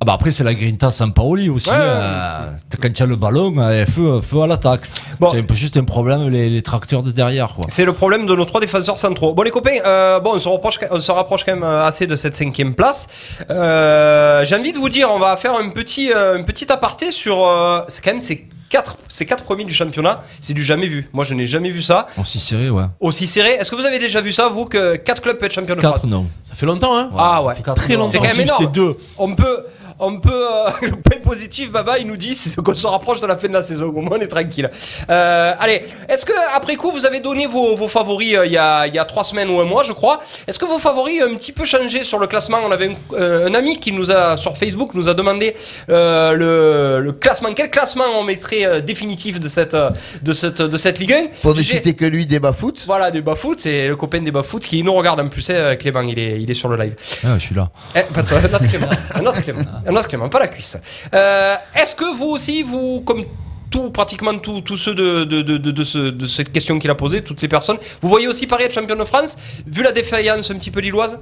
Ah bah après, c'est la grinta sans Paoli aussi. Ouais, ouais. euh, quand tu as le ballon, euh, feu, feu à l'attaque. Bon. Peu juste un problème, les, les tracteurs de derrière, quoi. C'est le problème de nos trois défenseurs centraux. Bon les copains, euh, bon on se, rapproche, on se rapproche quand même assez de cette cinquième place. Euh, J'ai envie de vous dire, on va faire un petit, euh, un petit aparté sur, euh, c'est quand même ces quatre, ces quatre premiers du championnat. C'est du jamais vu. Moi je n'ai jamais vu ça Aussi serré, ouais. aussi serré. Est-ce que vous avez déjà vu ça vous que quatre clubs peuvent être champions de France 4, non. Ça fait longtemps, hein Ah ouais. fait quatre, Très longtemps. C'est quand même énorme. Deux. On peut, on peut, euh, le point positif, Baba, il nous dit, c'est qu'on se rapproche de la fin de la saison. Au moins, on est tranquille. Euh, allez, est-ce que après coup, vous avez donné vos, vos favoris euh, il y, a, il y a trois semaines ou un mois, je crois. Est-ce que vos favoris ont un petit peu changé sur le classement? On avait un, euh, un ami qui nous a sur Facebook nous a demandé euh, le, le classement. Quel classement on mettrait euh, définitif de cette, euh, de cette, de cette Ligue 1 Pour ne citer que lui, débat foot. Voilà, des foot, c'est le copain des foot qui nous regarde en plus, Clément, il est, il est sur le live. Ah, je suis là. Eh, pas toi, un autre Clément. Un autre Clément. Un autre Clément, pas la cuisse. Euh, Est-ce que vous aussi, vous, comme tout, pratiquement tous ceux de, de, de, de, de ce- de cette question qu'il a posée, toutes les personnes, vous voyez aussi Paris être champion de France, vu la défaillance un petit peu lilloise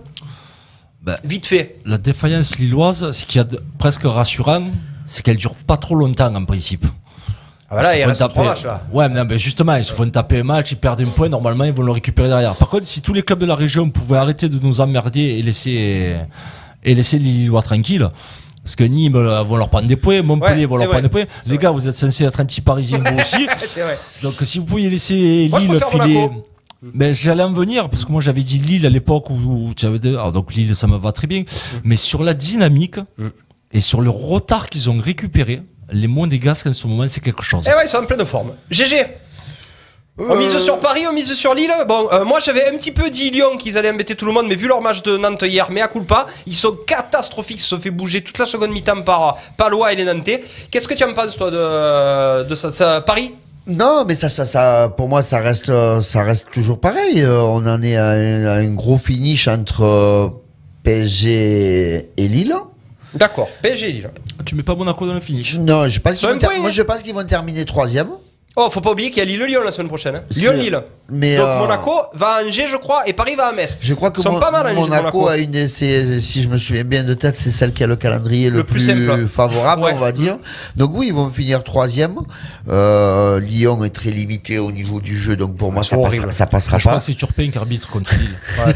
Bah. Vite fait. La défaillance lilloise, ce qui est presque rassurant, c'est qu'elle dure pas trop longtemps en principe. Ah voilà, Ils se il font reste taper- matchs là. Ouais, mais, non, mais justement, ils se font taper un match, ils perdent un point, normalement ils vont le récupérer derrière. Par contre, si tous les clubs de la région pouvaient arrêter de nous emmerder et laisser, et laisser les Lillois tranquilles, parce que Nîmes euh, vont leur prendre des points, Montpellier Ouais, vont leur prendre des points. Les gars, vous êtes censés être anti-parisiens vous aussi. vrai. Donc si vous pouviez laisser Moi, Lille filer. Monaco. Mais j'allais en venir parce que moi j'avais dit Lille à l'époque où, où tu avais des- alors donc Lille ça me va très bien Mm. mais sur la dynamique et sur le retard qu'ils ont récupéré les Monégasques en ce moment c'est quelque chose. Eh ouais, ils sont en pleine forme. GG on mise sur Paris, on mise sur Lille. Bon, euh, moi j'avais un petit peu dit Lyon qu'ils allaient embêter tout le monde, mais vu leur match de Nantes hier, mais à coup pas, ils sont catastrophiques, ils se sont fait bouger toute la seconde mi-temps par euh, Palois et les Nantais. Qu'est-ce que tu en penses toi de, de ça, ça- Paris? Non, mais ça, ça, ça, pour moi, ça reste, euh, ça reste toujours pareil. Euh, On en est à un, à un gros finish entre euh, PSG et Lille. D'accord, PSG et Lille. Tu mets pas Monaco dans le finish. Non, je pense qu'ils Sur vont un ter- moi hein. je pense qu'ils vont terminer troisième. Oh, faut pas oublier qu'il y a Lille-Lyon la semaine prochaine. hein. Lyon-Lille. mais, Donc euh, Monaco va à Angers, je crois, et Paris va à Metz. Je crois que Ils sont Mon- pas mal, hein, Monaco, Monaco. a une si je me souviens bien de tête, c'est celle qui a le calendrier le, Le plus simple. favorable, Ouais. on va dire. Donc oui, ils vont finir troisième. Euh, Lyon est très limité au niveau du jeu, donc pour moi c'est ça passera, ça passera Je crois pas. que c'est Turpin qui arbitre contre Lille. Ouais,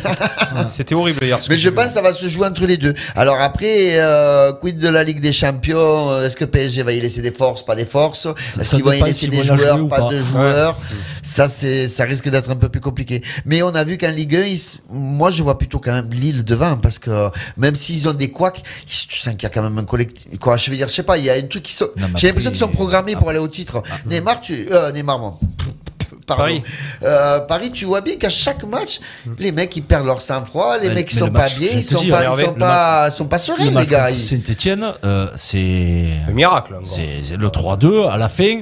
C'était horrible hier. Mais je pense que ça va se jouer entre les deux. Alors après, euh, quid de la Ligue des Champions? Est-ce que PSG va y laisser des forces, pas des forces Est-ce qu'ils vont y laisser des la joueurs, pas, pas. de joueurs Ça, c'est, ça risque d'être un peu plus compliqué. Mais on a vu qu'en Ligue 1, ils s- moi, je vois plutôt quand même Lille devant parce que même s'ils ont des couacs, tu sens qu'il y a quand même un collectif. Quoi, je veux dire, je sais pas, il y a un truc qui sont. J'ai l'impression qu'ils sont programmés pour aller au titre. Neymar, tu, euh, Neymar, bon. Pardon. Paris. Euh, Paris, tu vois bien qu'à chaque match, les mecs ils perdent leur sang-froid, les Mais- mecs ils sont le pas match, bien, ils sont dis, pas, ils sont le pas, sont pas Le sereins les match gars. Saint-Etienne, c'est Le miracle. c'est c'est le 3-2 à la fin.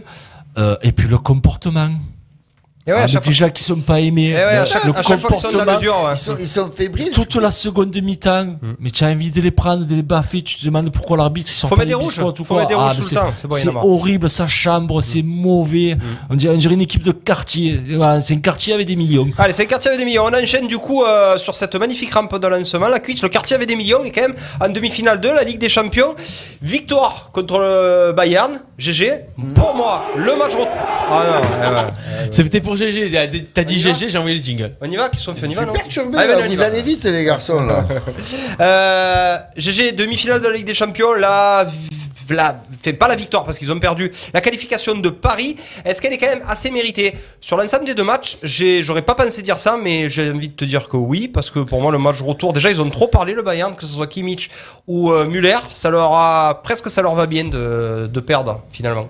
Euh, et puis le comportement. Et ouais, Ah, mais fois- déjà qu'ils sont pas aimés. Eh ouais, à C'est chaque- le à chaque fois sont comportement. mesure, ouais. Ils sont, ils sont fébriles. Toute la seconde mi-temps, Mm. mais tu as envie de les prendre, de les baffer, tu te demandes pourquoi l'arbitre il sort Faut pas mettre des rouges, biscottes ou faut quoi. mettre des rouges mais tout le c'est- temps, c'est bon, c'est. Mm. horrible, sa chambre, c'est mauvais. On dirait, on dirait une équipe de quartier. Voilà, c'est un quartier avec des millions. Allez, c'est le quartier avec des millions. On enchaîne du coup euh, sur cette magnifique rampe de lancement. La cuisse, le quartier avec des millions est quand même en demi-finale de la Ligue des Champions. Victoire contre le Bayern. GG. Pour moi, le match retour. Ah ouais. C'était pour GG. T'as dit y va GG, j'ai envoyé le jingle. On y va Qui sont fait On y va, non perturbé. Allez, là, on y vous va. allez vite les garçons là. Euh, GG, demi-finale de la Ligue des Champions, la, la, fait pas la victoire parce qu'ils ont perdu la qualification de Paris. Est-ce qu'elle est quand même assez méritée? Sur l'ensemble des deux matchs, j'aurais pas pensé dire ça, mais j'ai envie de te dire que oui, parce que pour moi, le match retour, déjà, ils ont trop parlé, le Bayern, que ce soit Kimmich ou euh, Müller, ça leur a, presque ça leur va bien de, de perdre, finalement.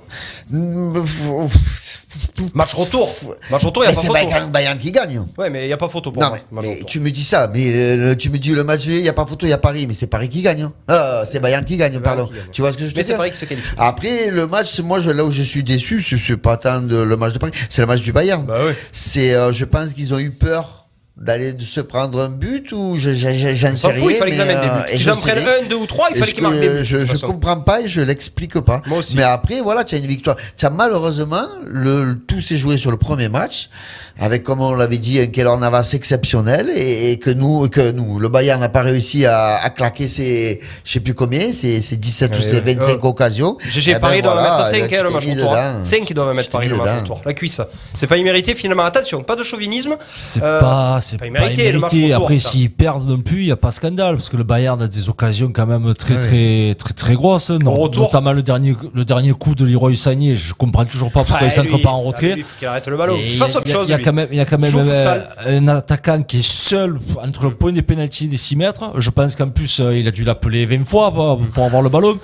Match retour Match retour, il n'y a c'est pas photo. quand même Bayern qui gagne. Ouais, mais il n'y a pas photo pour Non, moi. mais, tu me dis ça, mais euh, tu me dis le match, il n'y a pas photo, il y a Paris, mais c'est Paris qui gagne. hein. Euh, c'est Bayern qui gagne, pardon. qui gagne. Tu vois ce que je Mais c'est Paris qui se qualifie. Après, le match, moi, je- là où je suis déçu, c'est- c'est pas tant de, le match de Paris, c'est le match du Bayern. Bah oui. C'est, euh, je pense qu'ils ont eu peur d'aller de se prendre un but ou je- je- je- j'en On sais rien. fout, il fallait qu'ils amènent des euh, buts. et Qu'ils je en prennent un, deux ou trois, il fallait qu'ils marquent que des buts. Je, je façon. comprends pas et je l'explique pas. Moi aussi. Mais après, voilà, tu as une victoire. Tu as malheureusement, le, tout s'est joué sur le premier match, avec, comme on l'avait dit, un Keller Navas exceptionnel, et, et que nous, que nous, le Bayern n'a pas réussi à, à claquer ses, je sais plus combien, ses, ses 17 ou Ouais, ses ouais. 25 Euh, occasions. GG Eh ben Paris doit voilà, mettre 5 tu le match retour. dedans. 5 doivent mettre Paris le match retour. La cuisse. C'est pas immérité finalement. Attention, pas de chauvinisme. C'est Euh, pas, c'est pas immérité, immérité. le match retour, Après, s'ils perdent non plus, il n'y a pas scandale. Parce que le Bayern a des occasions quand même très, très, très, très grosses. Non, retour. Notamment le dernier, le dernier coup de Leroy Sané. Je comprends toujours pas pourquoi Ah, il s'entre pas en ah, retrait. lui, Il arrête le ballon. Il y a- chose. Il y a lui. quand même, y a quand même euh, un attaquant qui est seul entre le point des pénalty des 6 mètres. Je pense qu'en plus, euh, il a dû l'appeler 20 fois pour, pour avoir le ballon.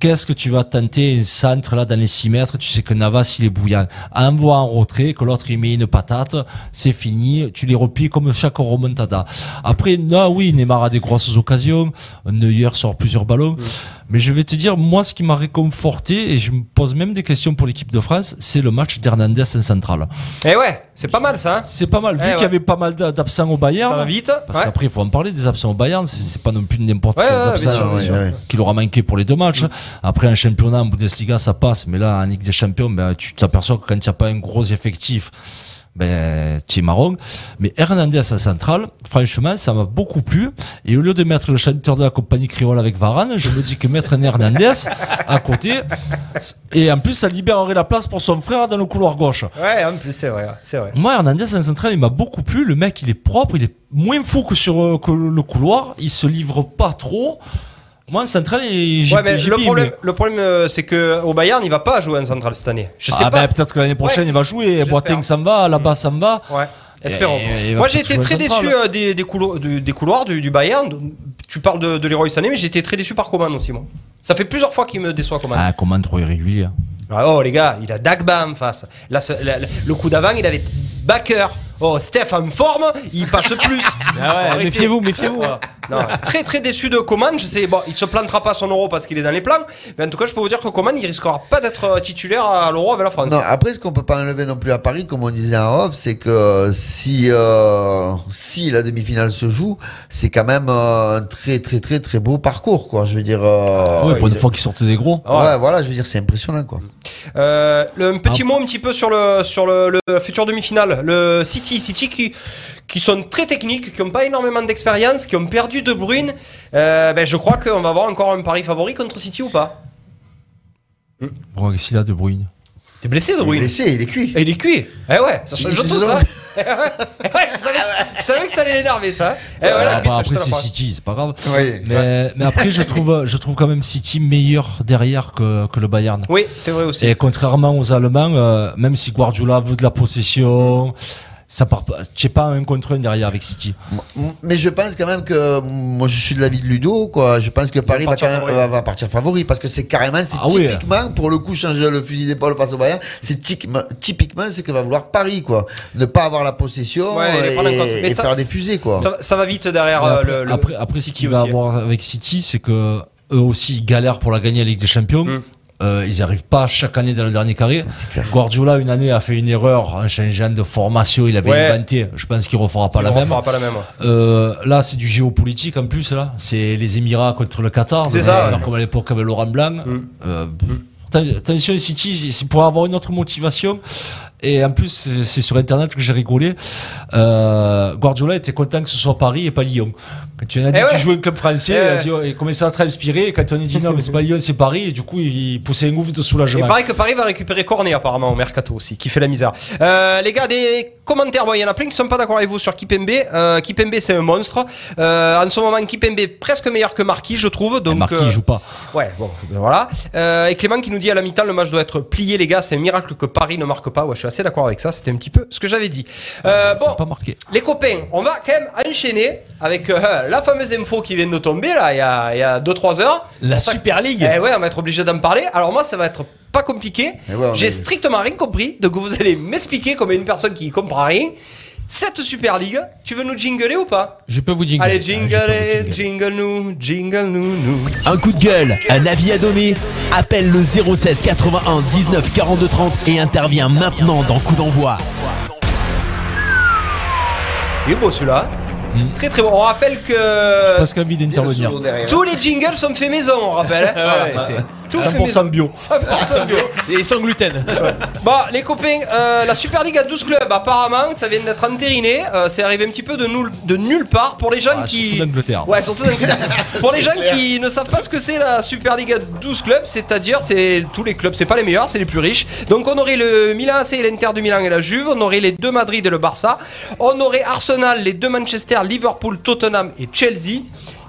Qu'est-ce que tu vas tenter un centre là dans les 6 mètres? Tu sais que Navas il est bouillant. Envoie en retrait, que l'autre il met une patate, c'est fini. Tu les replies comme chaque remontada. Après, non, oui, Neymar a des grosses occasions. Neuer sort plusieurs ballons. Mais je vais te dire, moi, ce qui m'a réconforté, et je me pose même des questions pour l'équipe de France, c'est le match d'Hernandez en centrale. Eh ouais, c'est pas mal ça. hein. C'est pas mal. Vu Eh qu'il y avait pas mal d'a- d'absents au Bayern. Ça va vite. Parce ouais. qu'après, il faut en parler des absents au Bayern. C'est pas non plus n'importe Ouais, quels ouais, bien absents sûr, bien euh, sûr. Ouais, ouais. qu'il aura manqué pour les deux matchs. Après, en championnat, en Bundesliga, ça passe. Mais là, en Ligue des Champions, ben, tu t'aperçois que quand tu n'as pas un gros effectif, ben, tu es marron. Mais Hernandez à centrale, franchement, ça m'a beaucoup plu. Et au lieu de mettre le chanteur de la compagnie créole avec Varane, je me dis que mettre un Hernandez à côté, et en plus, ça libérerait la place pour son frère dans le couloir gauche. Ouais, en plus, c'est vrai. C'est vrai. Moi, Hernandez en centrale, il m'a beaucoup plu. Le mec, il est propre, il est moins fou que sur euh, que le couloir. Il se livre pas trop. Moi, en centrale, il- j'ai Ouais, mais le problème, le problème euh, c'est que au Bayern, il va pas jouer en centrale cette année. Je sais ah pas. ben, peut-être que l'année prochaine, Ouais, il va jouer. Boateng s'en va, là-bas s'en va. Ouais. Espérons. Et- et Moi, j'ai été très déçu euh, des, des, couloirs, du, des couloirs du, du Bayern. Tu parles de, de Leroy Sané, mais j'ai été très déçu par Coman aussi, moi. Ça fait plusieurs fois qu'il me déçoit Coman. Ah, comment trop irrégulier. Ah, oh les gars, il a Dagba en face. Là, ce- le coup d'avant, il avait Backer. Oh, Steph en forme, il passe plus. Ah ouais, méfiez-vous, méfiez-vous. Ah. non, très très déçu de Coman. Je sais, bon, il se plantera pas son euro parce qu'il est dans les plans. Mais en tout cas, je peux vous dire que Coman, il risquera pas d'être euh, titulaire à l'euro avec la France. Non, après, ce qu'on peut pas enlever non plus à Paris, comme on disait en off, c'est que si, euh, si la demi-finale se joue, c'est quand même euh, un très, très, très, très beau parcours, quoi. Je veux dire. euh, Ouais, pour une ils- fois qu'ils sortent des gros. Ouais, voilà, je veux dire, c'est impressionnant, quoi. Euh, le, un petit Ah. mot un petit peu sur le, sur le, le futur demi-finale. Le City, City qui, qui sont très techniques, qui n'ont pas énormément d'expérience, qui ont perdu De Bruyne. Euh, ben, je crois qu'on va avoir encore un pari favori contre City ou pas Bon, qu'est-ce qu'il a de Bruyne C'est blessé De Il est Bruyne blessé, il est cuit. Et il est cuit. Eh ouais, ça Il- change c'est tout ça. ça. Ouais, ouais, je, savais que, ça- je savais que ça allait l'énerver ça. Eh ouais, Ah, bah, je après c'est. City, c'est pas grave. Oui. Mais, mais après je trouve je trouve quand même City meilleur derrière que, que le Bayern. Oui, c'est vrai aussi. Et contrairement aux Allemands, euh, même si Guardiola veut de la possession, ça part pas. Sais pas un contre un derrière avec City. Mais je pense quand même que moi je suis de l'avis de Ludo quoi. Je pense que Paris va, partir quand même, favori. va, partir favori parce que c'est carrément c'est Ah oui. typiquement pour le coup changer le fusil d'épaule face au Bayern, c'est typiquement, ce que va vouloir Paris quoi. Ne pas avoir la possession Ouais, et, et ça- faire des fusées quoi. Ça, ça va vite derrière euh, après, le, le après, après, ce City qu'il va hein. avoir avec City, c'est que eux aussi galèrent pour la gagner la Ligue des Champions. Mm. Euh, ils n'arrivent pas chaque année dans le dernier carré. clair. Guardiola, une année, a fait une erreur en changeant de formation. Il avait Ouais. inventé. Je pense qu'il refera pas Il la même. refera pas la même. Euh, là, c'est du géopolitique en plus. Là, c'est les Émirats contre le Qatar. C'est Donc, ça, va ouais. faire comme à l'époque avec Laurent Blanc. Mm. Euh, atten- Attention, City, c'est pour avoir une autre motivation. Et en plus, c'est sur Internet que j'ai rigolé. Euh, Guardiola était content que ce soit Paris et pas Lyon. Quand tu en as dit Eh que ouais. tu jouais un club français, Eh il, a dit, oh, il commençait à transpirer. Et quand on lui dit non, mais c'est pas Lyon, c'est Paris. Et du coup, il poussait un ouf de Et soulagement. pareil que Paris va récupérer Cornet apparemment au mercato aussi, qui fait la misère. Euh, les gars, des commentaires, bon, il y en a plein qui sont pas d'accord avec vous sur Kipembe. Euh, Kipembe c'est un monstre. Euh, en ce moment, Kipembe presque meilleur que Marquis, je trouve. Donc, Marquis, euh, il joue pas. Ouais, bon, ben voilà. Euh, et Clément qui nous dit à la mi-temps, le match doit être plié, les gars. C'est un miracle que Paris ne marque pas. Ouais, je suis assez d'accord avec ça. C'était un petit peu ce que j'avais dit. Euh, bon, pas marqué. les copains, on va quand même enchaîner avec euh, la fameuse info qui vient de tomber là, il y a, il y a 2-3 heures. La Super League. eh ouais, on va être obligé d'en parler. Alors moi, ça va être pas compliqué. Ouais, J'ai strictement rien compris. Donc vous allez m'expliquer comme une personne qui comprend rien. Cette Super League, tu veux nous jingler ou pas? Je peux vous jingler. Allez, Ah, jingle, jingle nous, jingle nous, nous. Un coup de gueule, un avis à donner Appelle le 07 81 19 42 30 et intervient maintenant dans Coup d'envoi. Il est beau celui-là. Hmm. Très très bon. On rappelle que le d'intervenir. tous les jingles sont faits maison, on rappelle. hein. Ouais. 100% bio. 100% bio. Et sans gluten. Bon, les copains, euh, la Super League à 12 clubs, apparemment, ça vient d'être entériné. Euh, c'est arrivé un petit peu de, nul- de nulle part pour les gens Ah, qui. surtout d'Angleterre. Ouais, surtout d'Angleterre. pour les gens qui ne savent pas ce que c'est la Super League à 12 clubs, c'est-à-dire c'est tous les clubs, c'est pas les meilleurs, c'est les plus riches. Donc on aurait le Milan AC et l'Inter du Milan et la Juve, on aurait les deux Madrid et le Barça, on aurait Arsenal, les deux Manchester, Liverpool, Tottenham et Chelsea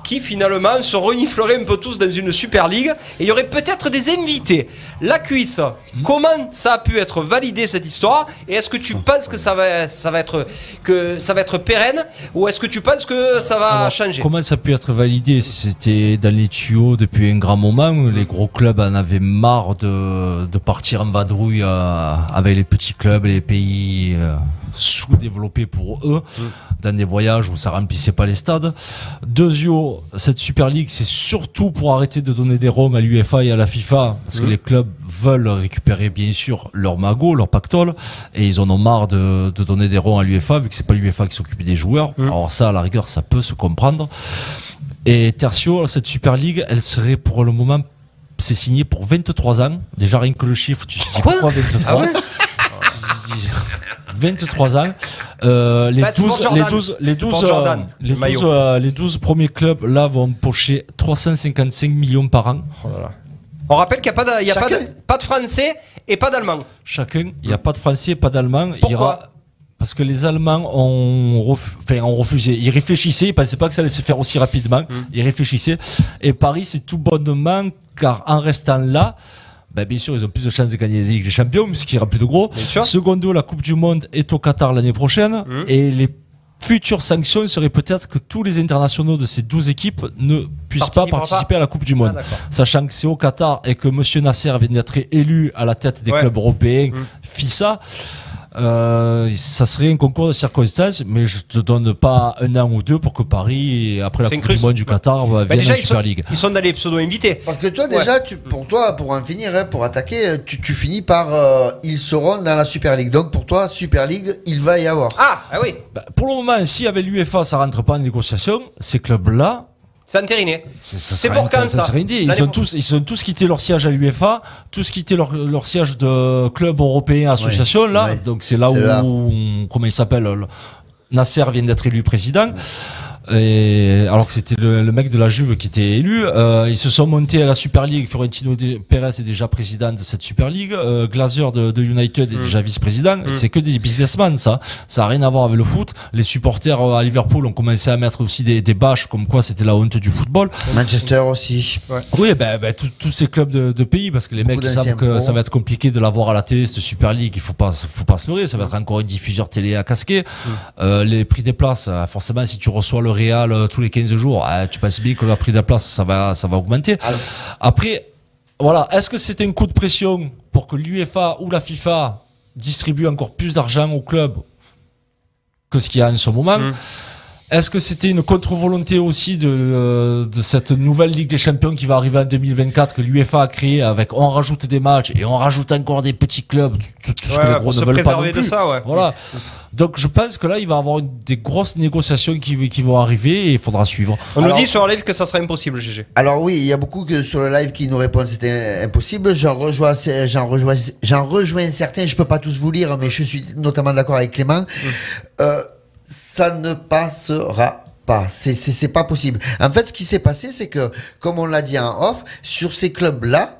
qui finalement se renifleraient un peu tous dans une Super League. Et il y aurait peut-être des invités. La cuisse, comment ça a pu être validé cette histoire? Et est-ce que tu penses que ça va, ça va être que ça va être pérenne? Ou est-ce que tu penses que ça va Alors, changer? Comment ça peut être validé? C'était dans les tuyaux depuis un grand moment. Les gros clubs en avaient marre de, de partir en vadrouille euh, avec les petits clubs et les pays euh, sous-développés pour eux, dans des voyages où ça remplissait pas les stades. Deuxio, cette Super League, c'est surtout pour arrêter de donner des roms à l'UEFA et à la FIFA, parce que les clubs veulent récupérer bien sûr leur magot, leur pactole, et ils en ont marre de, de donner des ronds à l'UEFA, vu que c'est pas l'UEFA qui s'occupe des joueurs. Alors ça, à la rigueur, ça peut se comprendre. Et Tertio, cette Super League, elle serait pour le moment, c'est signé pour 23 ans. Déjà, rien que le chiffre, tu te dis pourquoi 23 Tu te dis, 23 ans. Euh, les, Bah, c'est pour 12, Jordan. les 12, les C'est 12, pour euh, Jordan, les le 12, maillot. euh, les 12 premiers clubs là vont pocher 355 millions par an. On rappelle qu'il n'y a, pas de, y a pas, de, Chacun. pas de français et pas d'allemand. Chacun, il n'y a pas de français, pas d'allemand. Pourquoi? Parce que les Allemands ont, ref- enfin, ont refusé. Ils réfléchissaient, ils pensaient pas que ça allait se faire aussi rapidement. Mmh. Ils réfléchissaient. Et Paris, c'est tout bonnement, car en restant là, ben, bien sûr, ils ont plus de chances de gagner la Ligue des Champions, puisqu'il n'y aura plus de gros. Mmh. Secondo, la Coupe du Monde est au Qatar l'année prochaine. Et les futures sanctions seraient peut-être que tous les internationaux de ces 12 équipes ne puissent pas participer pas. à la Coupe du Monde. Ah, d'accord. Sachant que c'est au Qatar et que Monsieur Nasser vient d'être élu à la tête des Ouais. clubs européens, Mm. FISA. Euh, ça serait un concours de circonstances, mais je te donne pas un an ou deux pour que Paris, après la Coupe du Monde du Qatar, va Bah, vienne déjà, en ils Super League. ils sont dans les pseudo-invités. Parce que toi, déjà, tu, pour toi, pour en finir, hein, pour attaquer, tu, tu finis par euh, ils seront dans la Super League. Donc pour toi, Super League, il va y avoir. Ah, ah oui, Bah, pour le moment, si avec l'UEFA ça rentre pas en négociation, ces clubs-là, c'est entériné. c'est pour quand, ça Ils ont tous, ils ont tous quitté leur siège à l'UEFA, tous quitté leur, leur siège de club européen, association là. Donc c'est là où, C'est là. on- comment il s'appelle, le- Nasser vient d'être élu président. Et alors que c'était le, le mec de la Juve qui était élu, euh, ils se sont montés à la Super League. Florentino de- Pérez est déjà président de cette Super League. Euh, Glazer de, de United est déjà vice-président. C'est que des businessmen, ça. Ça a rien à voir avec le foot. Les supporters euh, à Liverpool ont commencé à mettre aussi des, des bâches comme quoi c'était la honte du football. Manchester aussi. Oui, ben, ben, tous- tous ces clubs de, de pays, parce que les mecs ils savent que ça va être compliqué de l'avoir à la télé, cette Super League. Il faut pas, faut pas se leurrer. Ça va être encore une diffuseur télé à casquer. Euh, les prix des places, euh, forcément, si tu reçois le Real euh, tous les 15 jours, euh, tu penses bien que le prix des places, ça va, ça va augmenter. Après, voilà, est-ce que c'était un coup de pression pour que l'UEFA ou la FIFA distribue encore plus d'argent aux clubs que ce qu'il y a en ce moment? Est-ce que c'était une contre-volonté aussi de, euh, de cette nouvelle Ligue des Champions qui va arriver en 2024 que l'UEFA a créée avec on rajoute des matchs et on rajoute encore des petits clubs, tout, tout ce Ouais, que les gros pour ne se veulent pas préserver non de plus. ça, ouais. Voilà. Donc je pense que là il va y avoir une- des grosses négociations qui, qui vont arriver et il faudra suivre. On Alors- nous dit sur la live que ça sera impossible, GG. Alors oui, il y a beaucoup que sur le live qui nous répondent c'était impossible. J'en rejoins, j'en rejoins, j'en rejoins certains. Je peux pas tous vous lire, mais je suis notamment d'accord avec Clément. Euh, ça ne passera pas. C'est, c'est, c'est pas possible. En fait, ce qui s'est passé, c'est que, comme on l'a dit en off, sur ces clubs-là,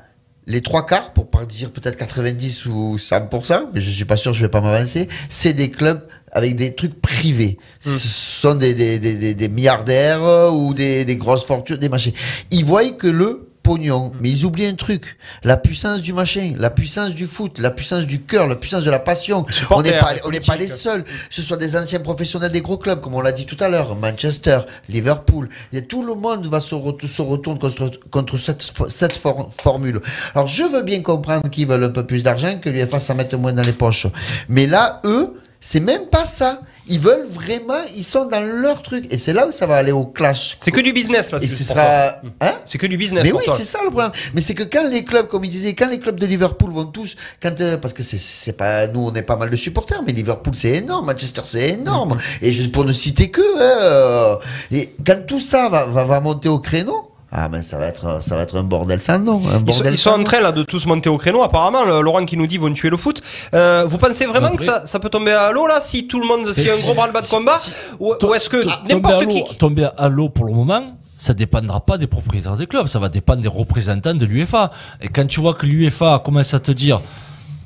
les trois quarts, pour pas dire peut-être 90 ou 100%, mais je suis pas sûr, je vais pas m'avancer, c'est des clubs avec des trucs privés. Ce sont des, des, des, des, milliardaires ou des, des grosses fortunes, des machins. Ils voient que le pognon, mais ils oublient un truc, la puissance du machin, la puissance du foot, la puissance du cœur, la puissance de la passion. On n'est pas, les on n'est pas les seuls. Ce sont des anciens professionnels des gros clubs, comme on l'a dit tout à l'heure, Manchester, Liverpool. Et tout le monde va se, re- se retourner contre, contre cette, fo- cette for- formule. Alors, je veux bien comprendre qu'ils veulent un peu plus d'argent, que l'UEFA s'en mette moins dans les poches. Mais là, eux, c'est même pas ça. Ils veulent vraiment, ils sont dans leur truc. Et c'est là où ça va aller au clash. C'est que du business là. Et ce sera, hein? C'est que du business. Mais oui, c'est ça le problème. Mais c'est que quand les clubs, comme il disait, quand les clubs de Liverpool vont tous, quand euh, parce que c'est pas nous, on est pas mal de supporters, mais Liverpool c'est énorme, Manchester c'est énorme. Et je, pour ne citer que, hein, euh, et quand tout ça va, va, va monter au créneau. Ah mais ça va être ça va être un bordel sans nom, un Ils sont, bordel ils sont en train là de tous monter au créneau apparemment. Le- Laurent qui nous dit vont tuer le foot. Euh, vous pensez vraiment Après- que ça, ça peut tomber à l'eau là si tout le monde s'il y a un si- gros branle-bas de si- combat si- ou, est-ce que à n'importe qui tomber à l'eau pour le moment, ça dépendra pas des propriétaires des clubs, ça va dépendre des représentants de l'UEFA. Et quand tu vois que l'UEFA commence à te dire,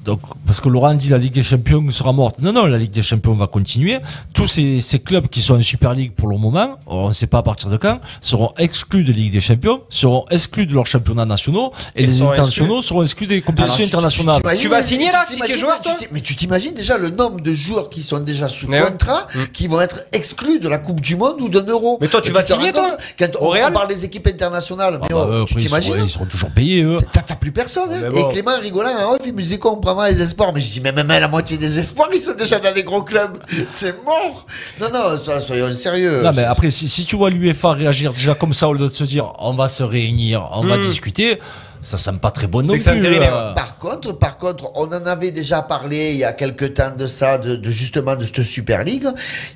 donc, parce que Laurent dit la Ligue des Champions sera morte. Non, non, la Ligue des Champions va continuer. Tous ces, ces clubs qui sont en Super League pour le moment, on ne sait pas à partir de quand, seront exclus de Ligue des Champions, seront exclus de leurs championnats nationaux, et, Et les internationaux seront exclus des Alors, compétitions tu- tu- internationales. Tu vas signer, là, si t'imagines- t'es joueur, tu toi Mais tu t'imagines déjà le nombre de joueurs qui sont déjà sous Mais ouais. contrat, qui vont être exclus de la Coupe du Monde ou d'un euro. Mais toi, tu Et vas signer, toi Quand Au on, Real on parle des équipes internationales, Ah mais bah, oh, tu après, ils, seront, t'imagines ils seront toujours payés, eux. T'as plus personne. hein. Et Clément rigolant en off, il me disait quoi On prend les espoirs. Mais je dis, mais même la moitié des espoirs, ils sont déjà dans les gros clubs. C'est mort. Non, non, ça, soyons sérieux. Non, mais après, si, si tu vois l'UEFA réagir déjà comme ça, au lieu de se dire on va se réunir, on va Hmm. discuter, ça sent pas très bon non plus. euh. Par contre, par contre, on en avait déjà parlé il y a quelques temps de ça, de, de justement de cette Super League.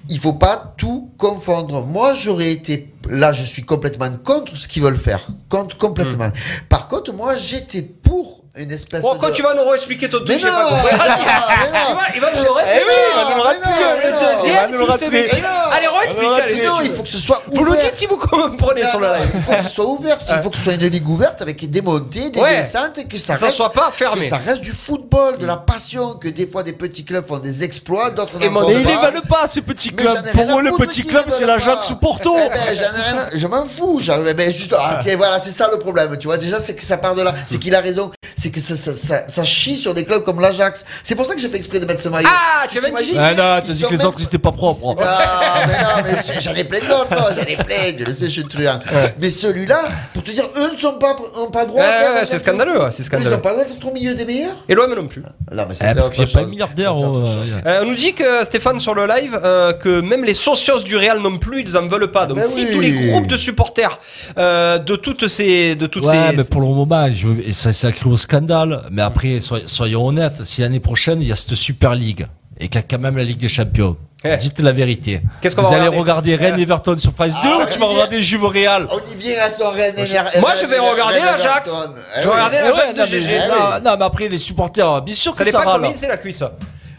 Il faut pas tout confondre. Moi, j'aurais été là, je suis complètement contre ce qu'ils veulent faire, contre complètement. Par contre, moi, j'étais pour une espèce de. quand tu vas nous réexpliquer ton truc, j'ai pas compris. Il va- nous le Eh réexpliquer. oui, il va nous le mais le deuxième, le. Allez, réexplique. Non, il faut que ce soit Vous nous ouvert. dites si vous comprenez sur le live. Il faut que ce soit ouvert. Il faut que ce soit une ligue ouverte avec des montées, des descentes, et que ça, Ça reste, soit pas fermé. Ça reste du football, de la passion, que des fois des petits clubs font des exploits, d'autres n'en font Et ils pas. les veulent pas, ces petits clubs. Pour eux, le petit club, c'est l'Ajax pas. ou Porto. Eh ben, je m'en fous. J'avais- ben, juste, ah, ok, voilà, c'est ça le problème. Tu vois, déjà, c'est que ça part de là. C'est qu'il a raison. C'est que ça, ça, ça, ça chie sur des clubs comme l'Ajax. C'est pour ça que j'ai fait exprès de mettre ce maillot. Ah, tu avais t'imagines dit- Ah non, t'as dit que les autres ils étaient pas propres. hein. Ah, mais non, mais c'est- j'en ai plein d'autres, hein, j'en ai plein, je le sais, je suis truand. Mais celui-là, pour te dire, eux ne sont pas, ont pas droit Ouais, c'est scandaleux, c'est Eux, scandaleux. Ils n'ont pas le droit d'être au milieu des meilleurs Et l'OM non plus. Non, mais ça, Eh, c'est parce qu'il n'y a pas de milliardaire. C'est euh, Euh, on nous dit que Stéphane sur le live euh, que même les socios du Real non plus ils en veulent pas. Donc Ben si tous les groupes de supporters euh, de toutes ces de toutes Ouais, ces mais pour le moment, ça, ça crée au scandale. Mais après, soy- soyons honnêtes, si l'année prochaine, il y a cette Super League et qu'il y a quand même la Ligue des Champions, Ouais. dites la vérité. Qu'est-ce qu'on Vous va allez regarder regarder Rennes Everton sur France 2 Ah, ou tu vas Olivier. regarder Juve Real vient à son Rennes. Moi, je vais regarder l'Ajax. Je vais regarder Eh l'Ajax de non, mais, GG. non, non, mais après, les supporters, bien sûr Ça que ça râle. c'est la cuisse.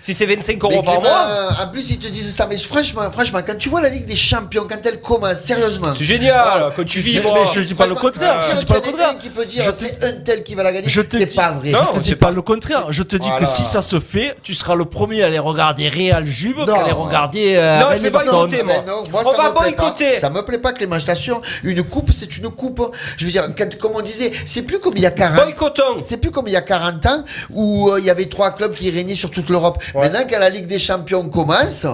Si c'est 25 euros par mois, en plus, ils te disent ça. Mais franchement, franchement, quand tu vois la Ligue des Champions, quand elle commence, sérieusement. c'est génial. Quand tu sais, vibres. mais je dis pas le contraire. Je dis pas le contraire. qui peut dire c'est un tel qui va la gagner. C'est dis- pas vrai. Non, Je te dis c'est pas le contraire. Je te dis que si ça se fait, tu seras le premier à aller regarder Real Juve Non. qu'à aller regarder euh, Non, je vais Mais moi. non, moi, On va boycotter. Ça me plaît pas, Clément. Je t'assure, une coupe, c'est une coupe. Je veux dire, comme on disait, c'est plus comme il y a 40 Boycottons. C'est plus comme il y a 40 ans où euh, il y avait trois clubs qui régnaient sur toute l'Europe. Maintenant, quand la Ligue des Champions commence,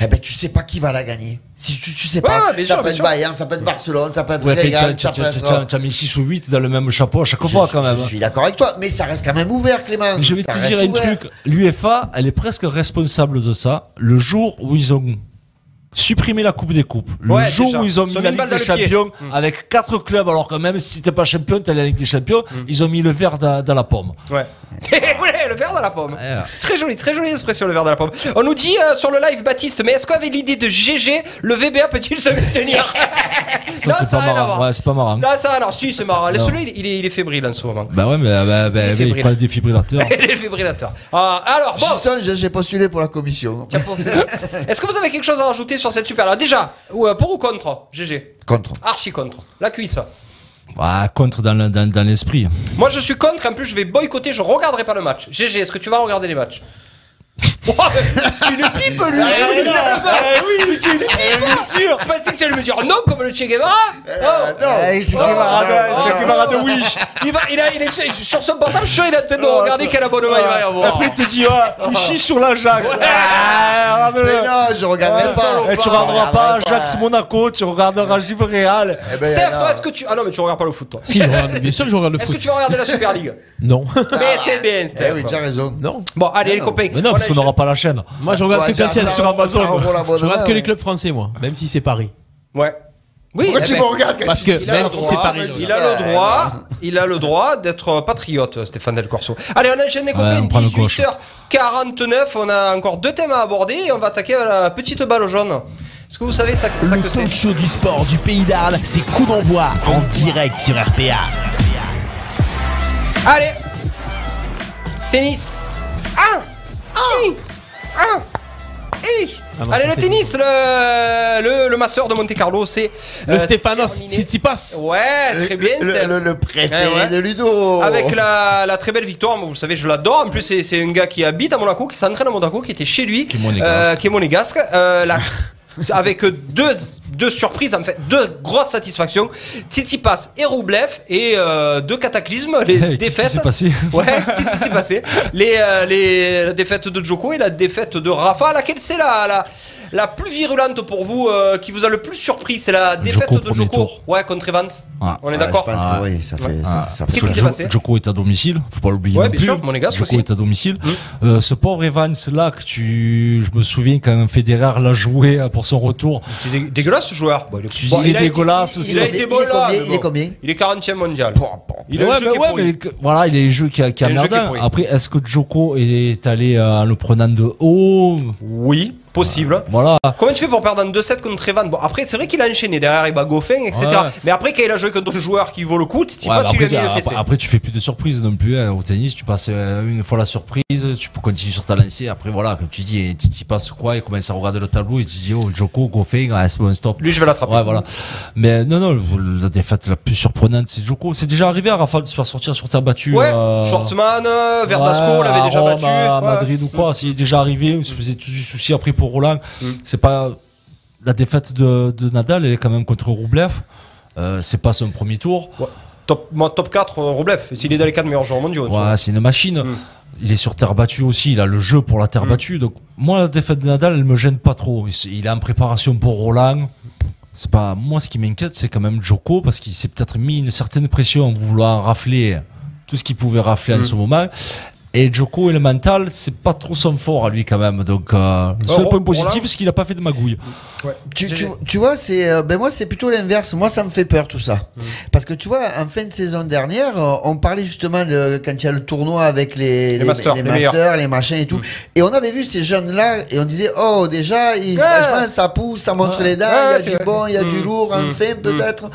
eh ben, tu sais pas qui va la gagner. Si tu, tu sais pas, Ouais, ça sûr, peut être sûr. Bayern, ça peut être Barcelone, ça peut être Ouais, Real, tu ça peut être. as mis 6 ou 8 dans le même chapeau à chaque Je fois suis- quand même. Je hein. suis d'accord avec toi, mais ça reste quand même ouvert, Clément. Je vais Ça te dire un ouvert. truc, l'UEFA, elle est presque responsable de ça. Le jour où ils ont supprimé la Coupe des Coupes, le Ouais, jour déjà. où ils ont mis la Ligue des le pied. Champions avec quatre clubs, alors que même si t'étais pas champion, t'as la Ligue des Champions, ils ont mis le verre dans, dans la pomme. Ouais. le verre dans la pomme. C'est très joli, très jolie expression, le verre dans la pomme. On nous dit euh, sur le live, Baptiste, mais est-ce qu'avec l'idée de GG, le VBA peut-il se maintenir Ça, Non, c'est pas marrant. Ouais, c'est pas marrant. Non, ça, alors, si, c'est marrant. Non. Celui-là, il, il est, il est fébrile en ce moment. Bah ouais, mais bah, bah, Il est il fébrile. prend des défibrillateurs. Il est fibrillateur. Ah, alors, bon. J'y songe, j'ai postulé pour la commission. Tiens, pour- Est-ce que vous avez quelque chose à rajouter sur cette super là Déjà, ou, euh, pour ou contre GG Contre. Archi contre. La cuisse. Ah, contre dans, le- dans, dans l'esprit. Moi, je suis contre. En plus, je vais boycotter. Je regarderai pas le match. GG, est-ce que tu vas regarder les matchs? C'est une pipe, lui Oui, mais tu es une pipe Bien sûr Je pensais que tu allais me dire non, comme le Che Guevara Oh Eh, Che Guevara de- Che Guevara de Wish. il, va, il, a, il est sur- son portable, je suis sûr, il a peut-être de regarder quel abonnement il va y avoir. Après, il te dit, ah, il chie sur l'Ajax. Ah. Mais non, je regarderai pas. Et tu regarderas pas Ajax Monaco, tu regarderas Juve Real. Eh ben, Steph, toi, est-ce que tu. Ah non, mais tu regardes pas le foot, toi. Si, je regarde- bien sûr que je regarde le Est-ce que foot. tu vas regarder la Super League? Non. Mais c'est bien, Eh Steph. oui, tu as raison. non. Bon, allez, les non. copains. On n'aura pas la chaîne. Moi, je regarde Ouais, que ça, sur Amazon. Je regarde que les clubs français, moi. Même si c'est Paris. Ouais. Oui, Pourquoi tu ben, me regardes Parce que dis Il a même le si droit, c'est Paris. il a le droit, il a le droit d'être patriote, Stéphane Del Corso. Allez, on enchaîne les copains, on prend le gauche. 18h49, on a encore deux thèmes à aborder et on va attaquer la petite balle jaune. Est-ce que vous savez ça, ça Le que c'est talk show du sport du pays d'Arles, c'est coup d'envoi en direct sur RPA. Allez Tennis Ah Ah Ah. Ah non, Allez, le tennis, le, le, le master de Monte Carlo, c'est. Le euh, Stefanos terminé. Tsitsipas. Ouais, très bien, le, le, le préféré Eh ouais. de Ludo. Avec la, la très belle victoire, vous savez, je l'adore. En plus, c'est c'est un gars qui habite à Monaco, qui s'entraîne à Monaco, qui était chez lui, Qui est monégasque. euh, qui est monégasque. Euh, la- avec deux, deux surprises, en fait, deux grosses satisfactions. Tsitsipas et Roublev, et euh, deux cataclysmes, les défaites. passé Ouais, passé? Les, euh, les, la défaite de Djoko et la défaite de Rafa. Laquelle c'est la, la, la plus virulente pour vous, euh, qui vous a le plus surpris C'est la défaite Djoko, de premier Djoko. tour. Ouais, contre Evans. Ah. On est d'accord Je pense Ah. que oui, ça fait. Ça- Qu'est-ce qui s'est passé Joko est à domicile, faut pas l'oublier Ouais, non bien plus. sûr, monégasque Joko aussi. est à domicile. Euh, ce pauvre Evans là que tu, je me souviens quand Federer l'a joué euh, pour son retour. C'est dé- dégueulasse ce joueur. Bon, il est, Tu bon, disais il a été- dégueulasse, il, c'est- est été bon là. combien mais Il est bon. combien Il est 40ème mondial. Il a ouais, un jeu mais qui est ouais, pourri. mais que- voilà, il a les jeux qui a, qui a Il a un jeu qui est merdin. pourri. Après, est-ce que Joko est allé euh, en le prenant de haut? Oui, possible. Voilà. Comment tu fais pour perdre en 2-7 contre Evan? Bon, après, c'est vrai qu'il a enchaîné. Derrière, il bat Goffin, etc. Ouais. Mais après, quand il a joué contre un joueur qui vaut le coup, tu Ouais, pas mais si lui a après, mis après, après, tu fais plus de surprises non plus hein. au tennis. Tu passes euh, une fois la surprise, tu peux continuer sur ta lancée. Après, voilà, comme tu dis, Titi passe quoi, il commence à regarder le tableau et tu dis, oh, Joko, Goffin, ah, c'est bon, stop. Lui, je vais l'attraper. Ouais, voilà. Mais non, non, la défaite la plus surprenante, c'est Joko. C'est déjà arrivé à Rafale de se faire sortir sur ta battue. Ouais, euh, Schwartzmann, euh, Verdasco, on l'avait déjà Rome, battu. À. Madrid ou quoi, s'il est déjà arrivé, on se faisait tout du souci après pour Roland. Mm. C'est pas. la défaite de, de Nadal, elle est quand même contre Roublev. Euh, c'est pas son premier tour. Top, moi, top 4, euh, Roblev. S'il est dans les 4 meilleurs joueurs mondiaux. Ouais, c'est une machine. Mm. Il est sur terre battue aussi. Il a le jeu pour la terre Mm. battue. Donc, moi, la défaite de Nadal, elle me gêne pas trop. Il est en préparation pour Roland. C'est pas moi ce qui m'inquiète, c'est quand même Joko parce qu'il s'est peut-être mis une certaine pression en vouloir rafler tout ce qu'il pouvait rafler en ce moment. Et Joko et le mental, c'est pas trop son fort à lui quand même. Donc, euh, le seul Ro- point positif, Roland c'est qu'il a pas fait de magouille. Tu, tu, tu vois, c'est euh, ben moi c'est plutôt l'inverse. Moi, ça me fait peur tout ça, Mm. parce que tu vois, en fin de saison dernière, euh, on parlait justement de quand il y a le tournoi avec les Les masters, les meilleurs. Mm. masters, les machins et tout, et on avait vu ces jeunes là et on disait oh déjà, ils, Ouais. franchement, ça pousse, ça montre Ouais. les dents, Ouais, il y a du vrai. bon, il y a du Mm. lourd, Mm. enfin Mm. peut-être.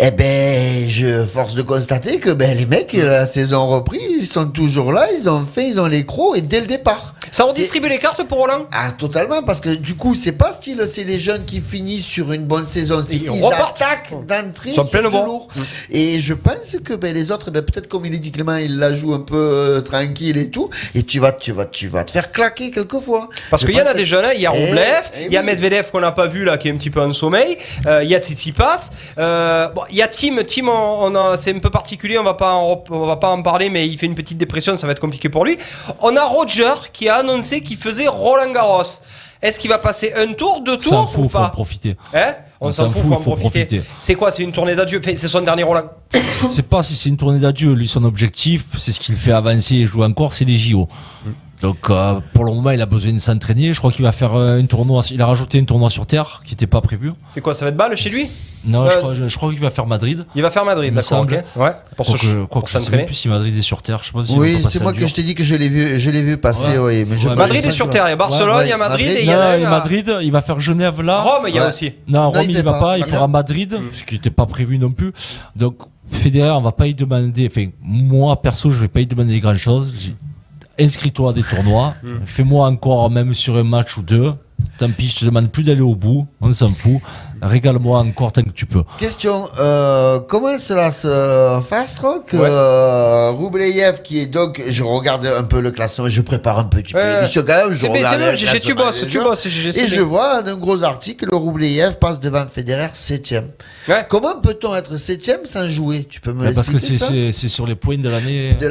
Eh ben, je force de constater que ben les mecs, Mm. la saison reprise, ils sont toujours là, ils ont fait, ils ont les crocs et dès le départ. Ça redistribue les cartes pour Roland Ah, totalement, parce que du coup, c'est pas style, c'est les jeunes qui finissent sur une bonne saison, c'est Ils ils repartent. attaquent d'entrée Ils sont sur bon. lourd. Et je pense que ben, les autres, ben, peut-être comme il est dit Clément, il la joue un peu euh, tranquille et tout, et tu vas, tu vas, tu vas te faire claquer quelquefois. Parce qu'il y en a jeunes, hein. il y a Eh, Roublev, eh il y a oui. Medvedev qu'on n'a pas vu là, qui est un petit peu en sommeil, euh, il y a Tsitsipas, euh, bon, il y a Tim, Tim, on, on a- c'est un peu particulier, on va pas, en, on va pas en parler, mais il fait une petite dépression, ça va être compliqué pour lui. On a Roger qui a annoncé qu'il faisait Roland Garros. Est-ce qu'il va passer un tour, deux S'en tours fout, ou faut en pas profiter. Hein On s'en fout, faut en profiter. profiter. C'est quoi C'est une tournée d'adieu Enfin, C'est son dernier Roland. Je sais pas si c'est une tournée d'adieu. Lui, son objectif, c'est ce qu'il fait avancer et jouer encore, c'est les JO. Donc, euh, pour le moment, il a besoin de s'entraîner. Je crois qu'il va faire euh, un tournoi. Il a rajouté un tournoi sur terre qui n'était pas prévu. C'est quoi Ça va être balle chez lui Non, Euh, je, crois, je, je crois qu'il va faire Madrid. Il va faire Madrid, d'accord, ok. semble. Ouais, pour, se, Quoique- pour je sais plus si Madrid est sur terre. Je sais pas si Oui, c'est moi que je t'ai dit que je l'ai vu, je l'ai vu passer, Ouais. oui. Mais je Ouais, Madrid est sur terre, il y a que- Barcelone, Ouais, il y a Madrid Madrid, et il y en a Non, Madrid, il va faire Genève là. Rome, il y a aussi. Non, Rome, il il, va pas. pas. Il fera Madrid, ce qui n'était pas prévu non plus. Donc, Federer, on va pas y demander. Enfin, moi, perso, je vais pas y demander grand chose. Inscris-toi à des tournois. Hmm. Fais-moi encore, même sur un match ou deux. Tant pis, je te demande plus d'aller au bout. On s'en fout. Régale-moi encore tant que tu peux. Question, euh, comment cela se fast rock? Ouais. euh, Roubleyev qui est donc, je regarde un peu le classement, je prépare un petit peu Ouais. l'émission quand même, je C'est bien, regarde c'est le bien, GG, tu bosses, tu bosses, GG, Et bien. je vois un gros article, le Roubleyev passe devant Federer 7ème. Ouais. Comment peut-on être 7ème sans jouer? Tu peux me Ouais, parce que c'est- sur les points de l'année. Eh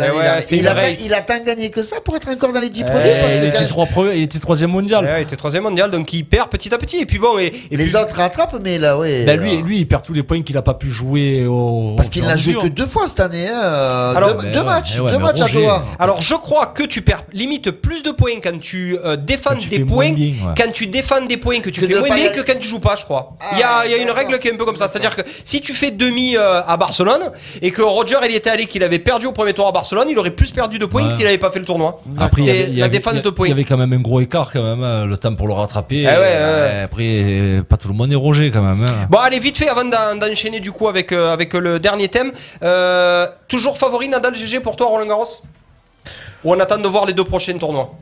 il, a, il a tant gagné que ça pour être encore dans les 10 Eh, premiers? Parce il, que était quand- trois premiers- il était troisième mondial. Ouais, il était troisième mondial, donc il perd petit à petit. Et puis bon, et, et les puis- autres rattrapent, mais là, ouais. Ben, lui, lui, il perd tous les points qu'il a pas pu jouer au. parce qu'il n'a joué que deux fois cette année. Hein, euh, Alors, deux, mais deux ouais, matchs, ouais, deux matchs à Doha. Alors je crois que tu perds limite plus de points quand tu euh, défends Quand tu des points, moins bien, ouais. quand tu défends des points que tu Que fais moins bien que quand tu joues pas, je crois. Ah, il y a, il y a une règle qui est un peu comme ça, c'est-à-dire que si tu fais demi euh, à Barcelone et que Roger il y était allé qu'il avait perdu au premier tour à Barcelone, il aurait plus perdu de points que s'il avait pas fait le tournoi. Après, il y c'est y la avait- défense il y a- de points. Il y avait quand même un gros écart quand même, hein, le temps pour le rattraper. Eh Après, pas tout le monde est Roger quand même. hein. Bon allez vite fait avant d'en- d'enchaîner du coup avec, euh, avec le dernier thème. Euh, toujours favori Nadal GG pour toi Roland Garros? Ou on attend de voir les deux prochains tournois?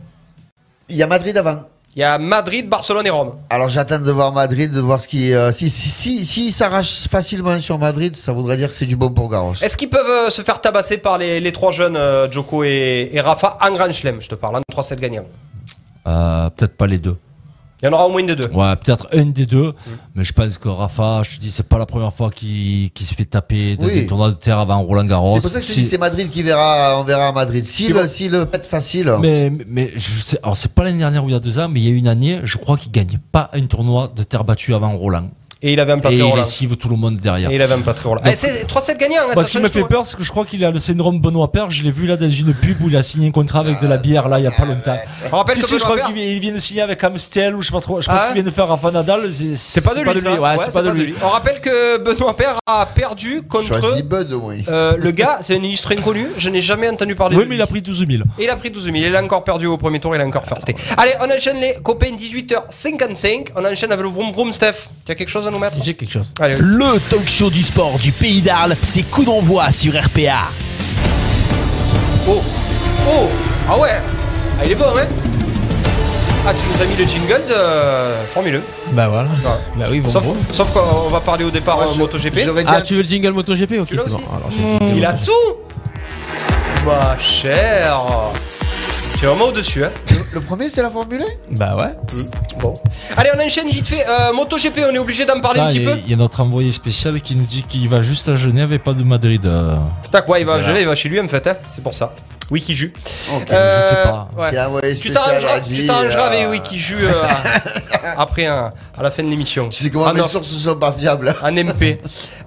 Il y a Madrid avant. Il y a Madrid, Barcelone et Rome. Alors j'attends de voir Madrid, de voir ce qui. euh, si si si, si s'arrache facilement sur Madrid, ça voudrait dire que c'est du bon pour Garros. Est-ce qu'ils peuvent euh, se faire tabasser par les, les trois jeunes, euh, Joko et, et Rafa, en Grand Chelem? Je te parle, en 3-7 gagnants. Euh, peut-être pas les deux. Il y en aura au moins de deux. Ouais, peut-être un des deux. Mais je pense que Rafa, je te dis, c'est pas la première fois qu'il se fait taper dans Oui. un tournoi de terre avant Roland Garros. C'est pour ça que je Si- dis c'est Madrid qui verra, on verra à Madrid. Si le, bon. si le pète facile. Mais, mais je sais, alors c'est pas l'année dernière ou il y a deux ans, mais il y a une année, je crois qu'il gagne pas un tournoi de terre battue avant Roland. Et il avait un Et plâtré il lessive tout le monde derrière. Et il avait un Roland. Donc- Eh, c'est 3-7 gagnants. hein, ça ce qui me fait hein. peur, c'est que je crois qu'il a le syndrome Benoît Père. Je l'ai vu là dans une pub où il a signé un contrat avec de la bière là il y a pas longtemps. On rappelle Si, que si, je Benoît crois qu'il vient- de signer avec Amstel ou je sais pas trop. Je Ah pense ouais qu'il vient de faire Rafa Nadal. C'est C'est pas de lui, c'est pas de lui. On rappelle que Benoît Père a perdu contre Choisis Bud au moins. euh, le gars, c'est un illustre inconnu. Je n'ai jamais entendu parler Oui, de mais lui. il a pris 12 000. Et il a pris 12 000. Il a encore perdu au premier tour, il a encore firsté. Allez, on enchaîne les copains 18h55. On enchaîne avec le Vroom Vroom, Steph. Tu as quelque chose à nous mettre J'ai quelque chose. Allez, Le talk show du sport du pays d'Arles, c'est coup d'envoi sur RPA. Oh Oh Ah ouais Ah, il est bon, hein Ah, tu nous as mis le jingle de euh, Formule 1. Bah voilà. Ah. Bah oui, Sauf, bon. sauf qu'on va parler au départ euh, je- MotoGP. Ah, tu veux le jingle MotoGP? Ok, c'est bon. Alors, Il a tout Ma chère Tu C'est vraiment au-dessus. Hein. Le premier, c'était la Formule 1 Bah ouais. Bon. Allez, on enchaîne vite fait. Euh, MotoGP, on est obligé d'en parler Ah, un petit Il y, a- peu. il y a notre envoyé spécial qui nous dit qu'il va juste à Genève et pas de Madrid. euh. Tac, ouais, il va, il va chez lui en fait. Hein. C'est pour ça. Wikiju. Ok, Euh, je sais pas. ouais. C'est l'envoyé Tu t'arrangeras t'arrangeras euh, avec Wikiju euh, après, hein, à la fin de l'émission. Tu sais comment Ah, mes sources sont pas fiables. En MP.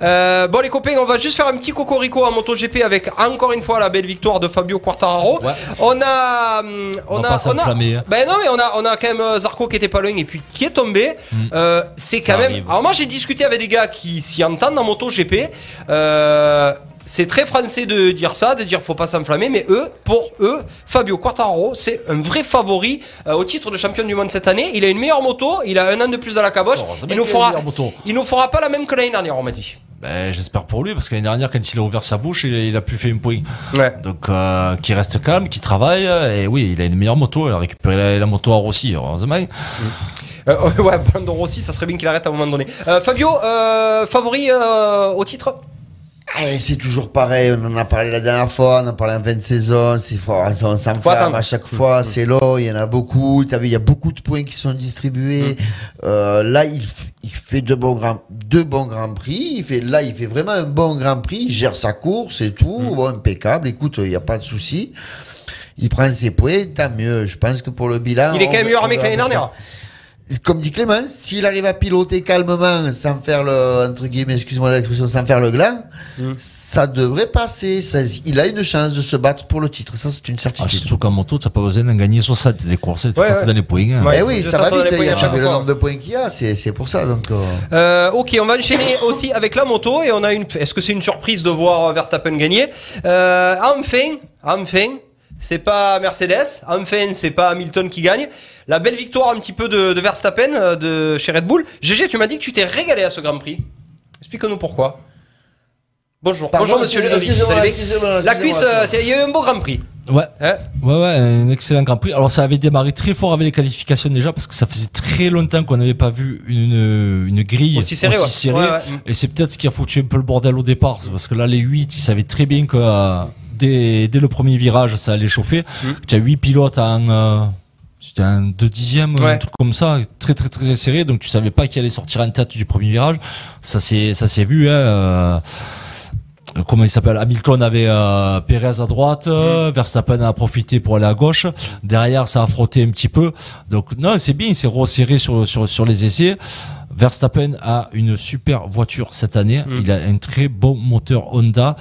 Euh, bon les copains, on va juste faire un petit cocorico à MotoGP avec encore une fois la belle victoire de Fabio Quartararo. Ouais. On a, hum, on, a, pas on a, s'enflammer, hein. ben non mais on a, on a quand même euh, Zarco qui était pas loin et puis qui est tombé. Euh, c'est quand même. Alors moi j'ai discuté avec des gars qui s'y entendent en MotoGP. Euh, c'est très français de dire ça, de dire faut pas s'enflammer, mais eux, pour eux, Fabio Quartararo, c'est un vrai favori euh, au titre de champion du monde cette année. Il a une meilleure moto, il a un an de plus à la caboche. Il nous fera, moto. il nous fera pas la même que l'année dernière, on m'a dit. Ben, J'espère pour lui, parce que l'année dernière, quand il a ouvert sa bouche, il, il a plus fait un point. Ouais. Donc, euh, qui reste calme, qui travaille, et oui, il a une meilleure moto. Il a récupéré la, la moto à Rossi, heureusement. Euh, ouais, Brandon Rossi, ça serait bien qu'il arrête à un moment donné. Euh, Fabio, euh, favori euh, au titre? Allez, c'est toujours pareil, on en a parlé la dernière fois, on en a parlé en 20 saisons, c'est fort, on s'enflamme à chaque fois, c'est long, il y en a beaucoup, t'as vu, il y a beaucoup de points qui sont distribués. Euh, là, il, il fait deux bons grands, deux bons grands prix, il fait, là, il fait vraiment un bon grand prix, il gère sa course et tout, bon, impeccable, écoute, il n'y a pas de souci. Il prend ses points, tant mieux. Je pense que pour le bilan. Il est quand même on armé que l'année dernière. Comme dit Clément, s'il arrive à piloter calmement, sans faire le, entre guillemets, excuse-moi l'expression, sans faire le gland, Mm. ça devrait passer. Ça- il a une chance de se battre pour le titre. Ça, c'est une Ah, certitude. surtout qu'en moto, t'as pas besoin d'en gagner 60 des courses, tu Ouais, dans les points. hein. Ouais. Eh oui, ça va vite. points Il y a le nombre de points qu'il y a. C'est, c'est pour ça. Donc, euh, Euh, ok, on va enchaîner aussi avec la moto et on a une. Est-ce que c'est une surprise de voir Verstappen gagner? Euh, Enfin, enfin, c'est pas Mercedes, enfin c'est pas Hamilton qui gagne. La belle victoire un petit peu de, de Verstappen euh, de chez Red Bull. GG, tu m'as dit que tu t'es régalé à ce Grand Prix. Explique-nous pourquoi. Bonjour, Pardon, bonjour Monsieur Ludovic. La cuisse, il y a eu un beau Grand Prix. Ouais. Hein Ouais, ouais, un excellent Grand Prix. Alors, ça avait démarré très fort avec les qualifications déjà, parce que ça faisait très longtemps qu'on n'avait pas vu une, une grille Aussi serré, ouais. Ouais, ouais. Et c'est peut-être ce qui a foutu un peu le bordel au départ. C'est parce que là, les 8, ils savaient très bien que euh, dès, dès le premier virage, ça allait chauffer. Tu as 8 pilotes en. euh, c'était un 2 dixièmes, Ouais. un truc comme ça, très très très serré, donc tu savais pas qui allait sortir en tête du premier virage. Ça s'est ça s'est vu. Hein, euh, comment il s'appelle? Hamilton avait euh, Perez à droite, euh, Verstappen a profité pour aller à gauche. Derrière, ça a frotté un petit peu. Donc non, c'est bien, il s'est resserré sur, sur, sur les essais. Verstappen a une super voiture cette année. Il a un très bon moteur Honda.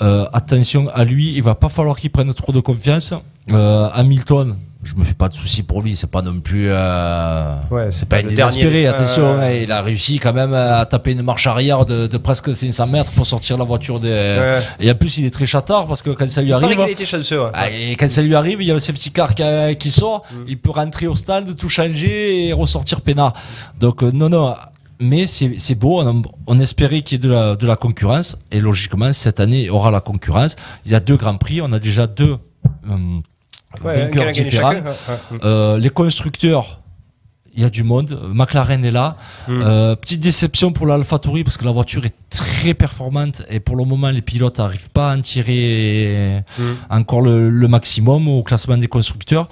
Euh, attention à lui, il va pas falloir qu'il prenne trop de confiance. Euh, Hamilton, je me fais pas de soucis pour lui. C'est pas non plus. euh, Ouais, c'est pas le désespéré. Attention, Ouais. hein, il a réussi quand même à taper une marche arrière de, de presque 500 mètres pour sortir la voiture des. Ouais. Et en plus, il est très chatard parce que quand ça lui Il arrive. a été chanceux. ouais. Ah, et quand ça lui arrive, il y a le safety car qui, qui sort, Mm. il peut rentrer au stand, tout changer et ressortir peinard. Donc euh, non, non, mais c'est c'est beau, on, on espérait qu'il y ait de la, de la concurrence, et logiquement, cette année, il y aura la concurrence. Il y a deux grands prix, on a déjà deux euh, Ouais. Euh, les constructeurs, il y a du monde. McLaren est là. Mm. Euh, petite déception pour l'AlphaTauri parce que la voiture est très performante et pour le moment les pilotes n'arrivent pas à en tirer Mm. encore le, le maximum au classement des constructeurs.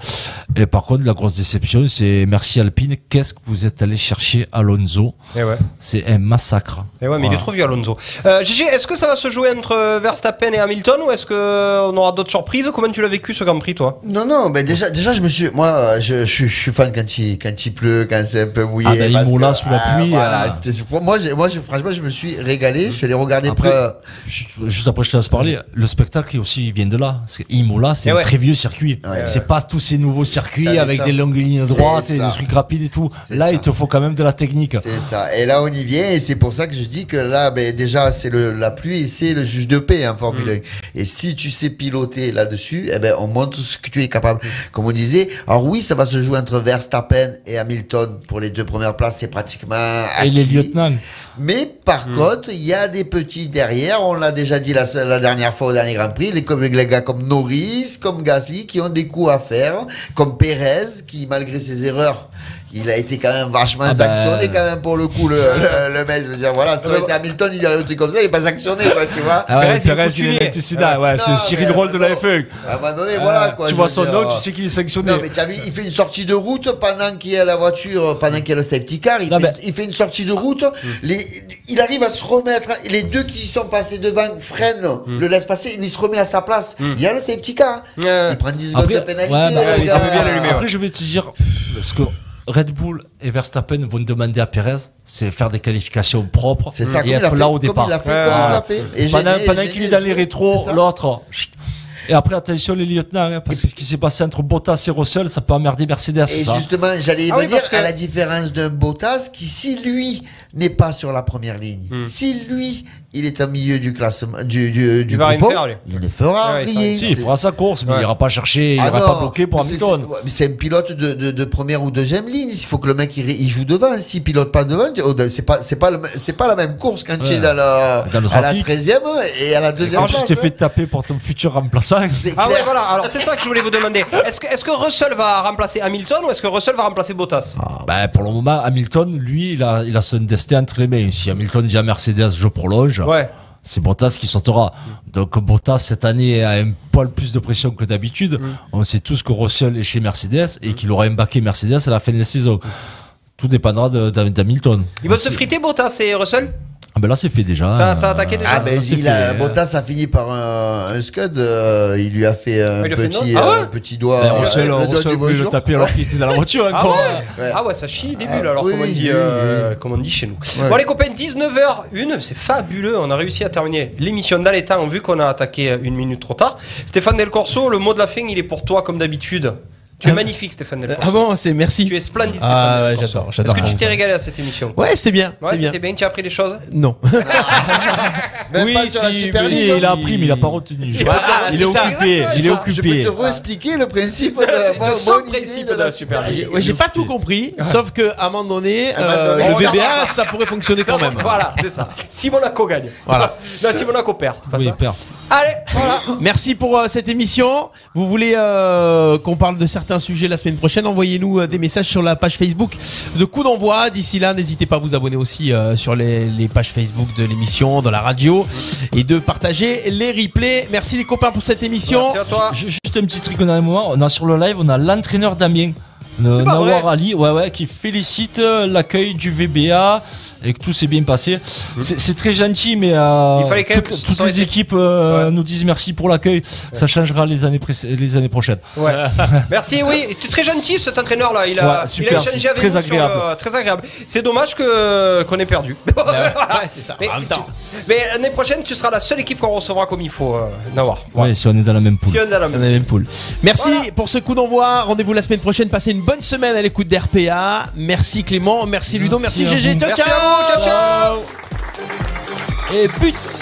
Et par contre, la grosse déception, c'est merci Alpine. Qu'est-ce que vous êtes allé chercher Alonso Eh ouais. C'est un massacre. Eh ouais, mais il est trop vieux Alonso. Euh, GG, est-ce que ça va se jouer entre Verstappen et Hamilton ou est-ce qu'on aura d'autres surprises? Comment tu l'as vécu ce Grand Prix, toi? Non, non, mais déjà, déjà, je me suis, moi, je, je, je suis fan quand il, quand il pleut, quand c'est un peu mouillé. Ah, ben, que- sous la ah, pluie, voilà, euh. moi, moi, franchement, je me suis régalé. Je suis allé regarder Après, près- Juste juste après, je te laisse parler. Le spectacle aussi il vient de là. Parce que Imola, c'est Eh un ouais. très vieux circuit. Ouais. c'est pas tous ces nouveaux circuits avec ça. des longues lignes droites et ça. des trucs rapides et tout. Là, ça. il te faut quand même de la technique. C'est ça. Et là, on y vient, et c'est pour ça que je dis que là, ben, déjà, c'est la pluie et c'est le juge de paix en Formule 1. Et si tu sais piloter là-dessus, eh ben, on montre ce que tu es capable. Comme on disait, alors oui, ça va se jouer entre Verstappen et Hamilton pour les deux premières places, c'est pratiquement. Et les acquis. lieutenants. Mais par contre, il y a des petits derrière, on l'a déjà dit la, la dernière fois au dernier Grand Prix, les, comme, les gars comme Norris, comme Gasly, qui ont des coups à faire, comme Perez, qui malgré ses erreurs, il a été quand même vachement Ah ben- sanctionné quand même pour le coup le, le, le mec. Je veux dire voilà, si ça aurait été Hamilton, il aurait un truc comme ça, il est pas sanctionné quoi, tu vois. Ah ouais, Perez, il est Perez, il coutumier. est antécédent, ouais, c'est Cyril Roll de la. F1. À un moment donné, voilà quoi. tu vois son dire, nom, euh, tu sais qu'il est sanctionné. Non mais tu as vu, il fait une sortie de route pendant qu'il y a la voiture, pendant qu'il y a le safety car, il, Non, fait, mais- il fait une sortie de route, les, il arrive à se remettre, les deux qui sont passés devant freinent, le laissent passer, il se remet à sa place, il y a le safety car, il prend 10 secondes de pénalité. bah, Après, je vais te dire, parce que Red Bull et Verstappen vont demander à Perez, c'est faire des qualifications propres C'est ça, et comme il a être fait, là au comme départ. il fait, comme il fait. Et pendant gêné, pendant gêné, qu'il est dans les rétros, ça. l'autre. Et après, attention les lieutenants, hein, parce que ce qui s'est passé entre Bottas et Russell, ça peut emmerder Mercedes. Et ça. justement, j'allais y Ah oui, venir parce que- à la différence d'un Bottas qui, si lui n'est pas sur la première ligne, Hmm. si lui, il est au milieu du classement, du, du, du faire, lui. il ne fera Ouais, il rien. Si, il fera sa course, mais Ouais. il ira pas chercher, il Ah ira non, pas bloquer pour Hamilton. c'est- ouais, mais C'est un pilote de, de, de première ou deuxième ligne. Il faut que le mec il, il joue devant. S'il pilote pas devant, oh, c'est pas c'est pas le- c'est pas la même course quand tu es Ouais. dans, la, Dans à la trafic. 13e et à la deuxième Quand place. tu t'es hein. fait taper pour ton futur remplaçant. C'est Ah clair. ouais, voilà. Alors c'est ça que je voulais vous demander. Est-ce que, est-ce que Russell va remplacer Hamilton ou est-ce que Russell va remplacer Bottas? Bah, pour le moment, Hamilton, lui, il a, il a son destin entre les mains. Si Hamilton dit à Mercedes, je prolonge, Ouais. c'est Bottas qui sortira. Donc Bottas, cette année, a un poil plus de pression que d'habitude. Mm. On sait tous que Russell est chez Mercedes et qu'il aura baquet Mercedes à la fin de la saison. Tout dépendra d'Hamilton. Ils vont se friter Bottas et Russell? Ah ben là, c'est fait déjà. Ça- ça a attaqué déjà Ah ben il a, fait, Bottas a fini par un, un scud, euh, il lui a fait un Ah, il a fait petit, note Ah euh, ouais petit doigt. Ben, euh, Russell, le doigt Russell du voulait le bonjour. taper alors qu'il était dans la voiture Ah encore. ouais, Ouais. Ah ouais, ça chie des bulles Ah, alors, oui, comme, on oui, dit, oui, euh, oui. comme on dit chez nous. Ouais. Bon, les copains, 19h01, c'est fabuleux. On a réussi à terminer l'émission dans les temps, vu qu'on a attaqué une minute trop tard. Stéphane Del Corso, le mot de la fin, il est pour toi, comme d'habitude. Tu es Ah. magnifique, Stéphane Del Corso. Ah bon, c'est merci. Tu es splendide, Stéphane. Ah ouais, j'adore, j'adore. Est-ce que tu t'es régalé à cette émission? Ouais, c'était bien, Ouais, bien. c'était bien. Tu as appris des choses? Non. Même Oui, pas sur la si, Super mais League. Si, il a appris, mais il a pas retenu. Ah, il est ça. occupé. Il est Je occupé. peux te réexpliquer le principe de, De son principe de la Super League. Ouais, j'ai pas tout compris, sauf que à un moment donné, euh, le VBA, ça pourrait fonctionner quand même. Voilà, c'est ça. Si Monaco gagne. Voilà. Non, si Monaco perd, c'est pas Oui, perd. Allez, voilà. Merci pour euh, cette émission. Vous voulez euh, qu'on parle de certains sujets la semaine prochaine Envoyez-nous euh, des messages sur la page Facebook de Coup d'envoi. D'ici là, n'hésitez pas à vous abonner aussi euh, sur les, les pages Facebook de l'émission, de la radio, et de partager les replays. Merci les copains pour cette émission. Merci à toi. Ju- Juste un petit truc au dernier moment. On a sur le live, on a l'entraîneur Damien, pas Nawar. Ali, ouais, ouais, qui félicite euh, l'accueil du VBA et que tout s'est bien passé. C'est très gentil, mais euh, toutes, les équipes euh, Ouais. nous disent merci pour l'accueil. Ça changera les années, les années prochaines. Ouais. Merci, oui. Tu es très gentil cet entraîneur là. Il a, Ouais, super, il a échangé c'est avec très nous sur agréable. le- très agréable. C'est dommage que qu'on ait perdu. Ouais, c'est ça. Mais, En même temps. tu- mais l'année prochaine, tu seras la seule équipe qu'on recevra comme il faut, euh, Nawar. Ouais, si on est dans la même poule. Si on est dans la même- poule. Merci Voilà. pour ce coup d'envoi. Rendez-vous la semaine prochaine. Passez une bonne semaine à l'écoute d'RPA. Merci Clément, merci Ludo, merci, Merci GG. Ciao, Merci ciao. ciao. Et but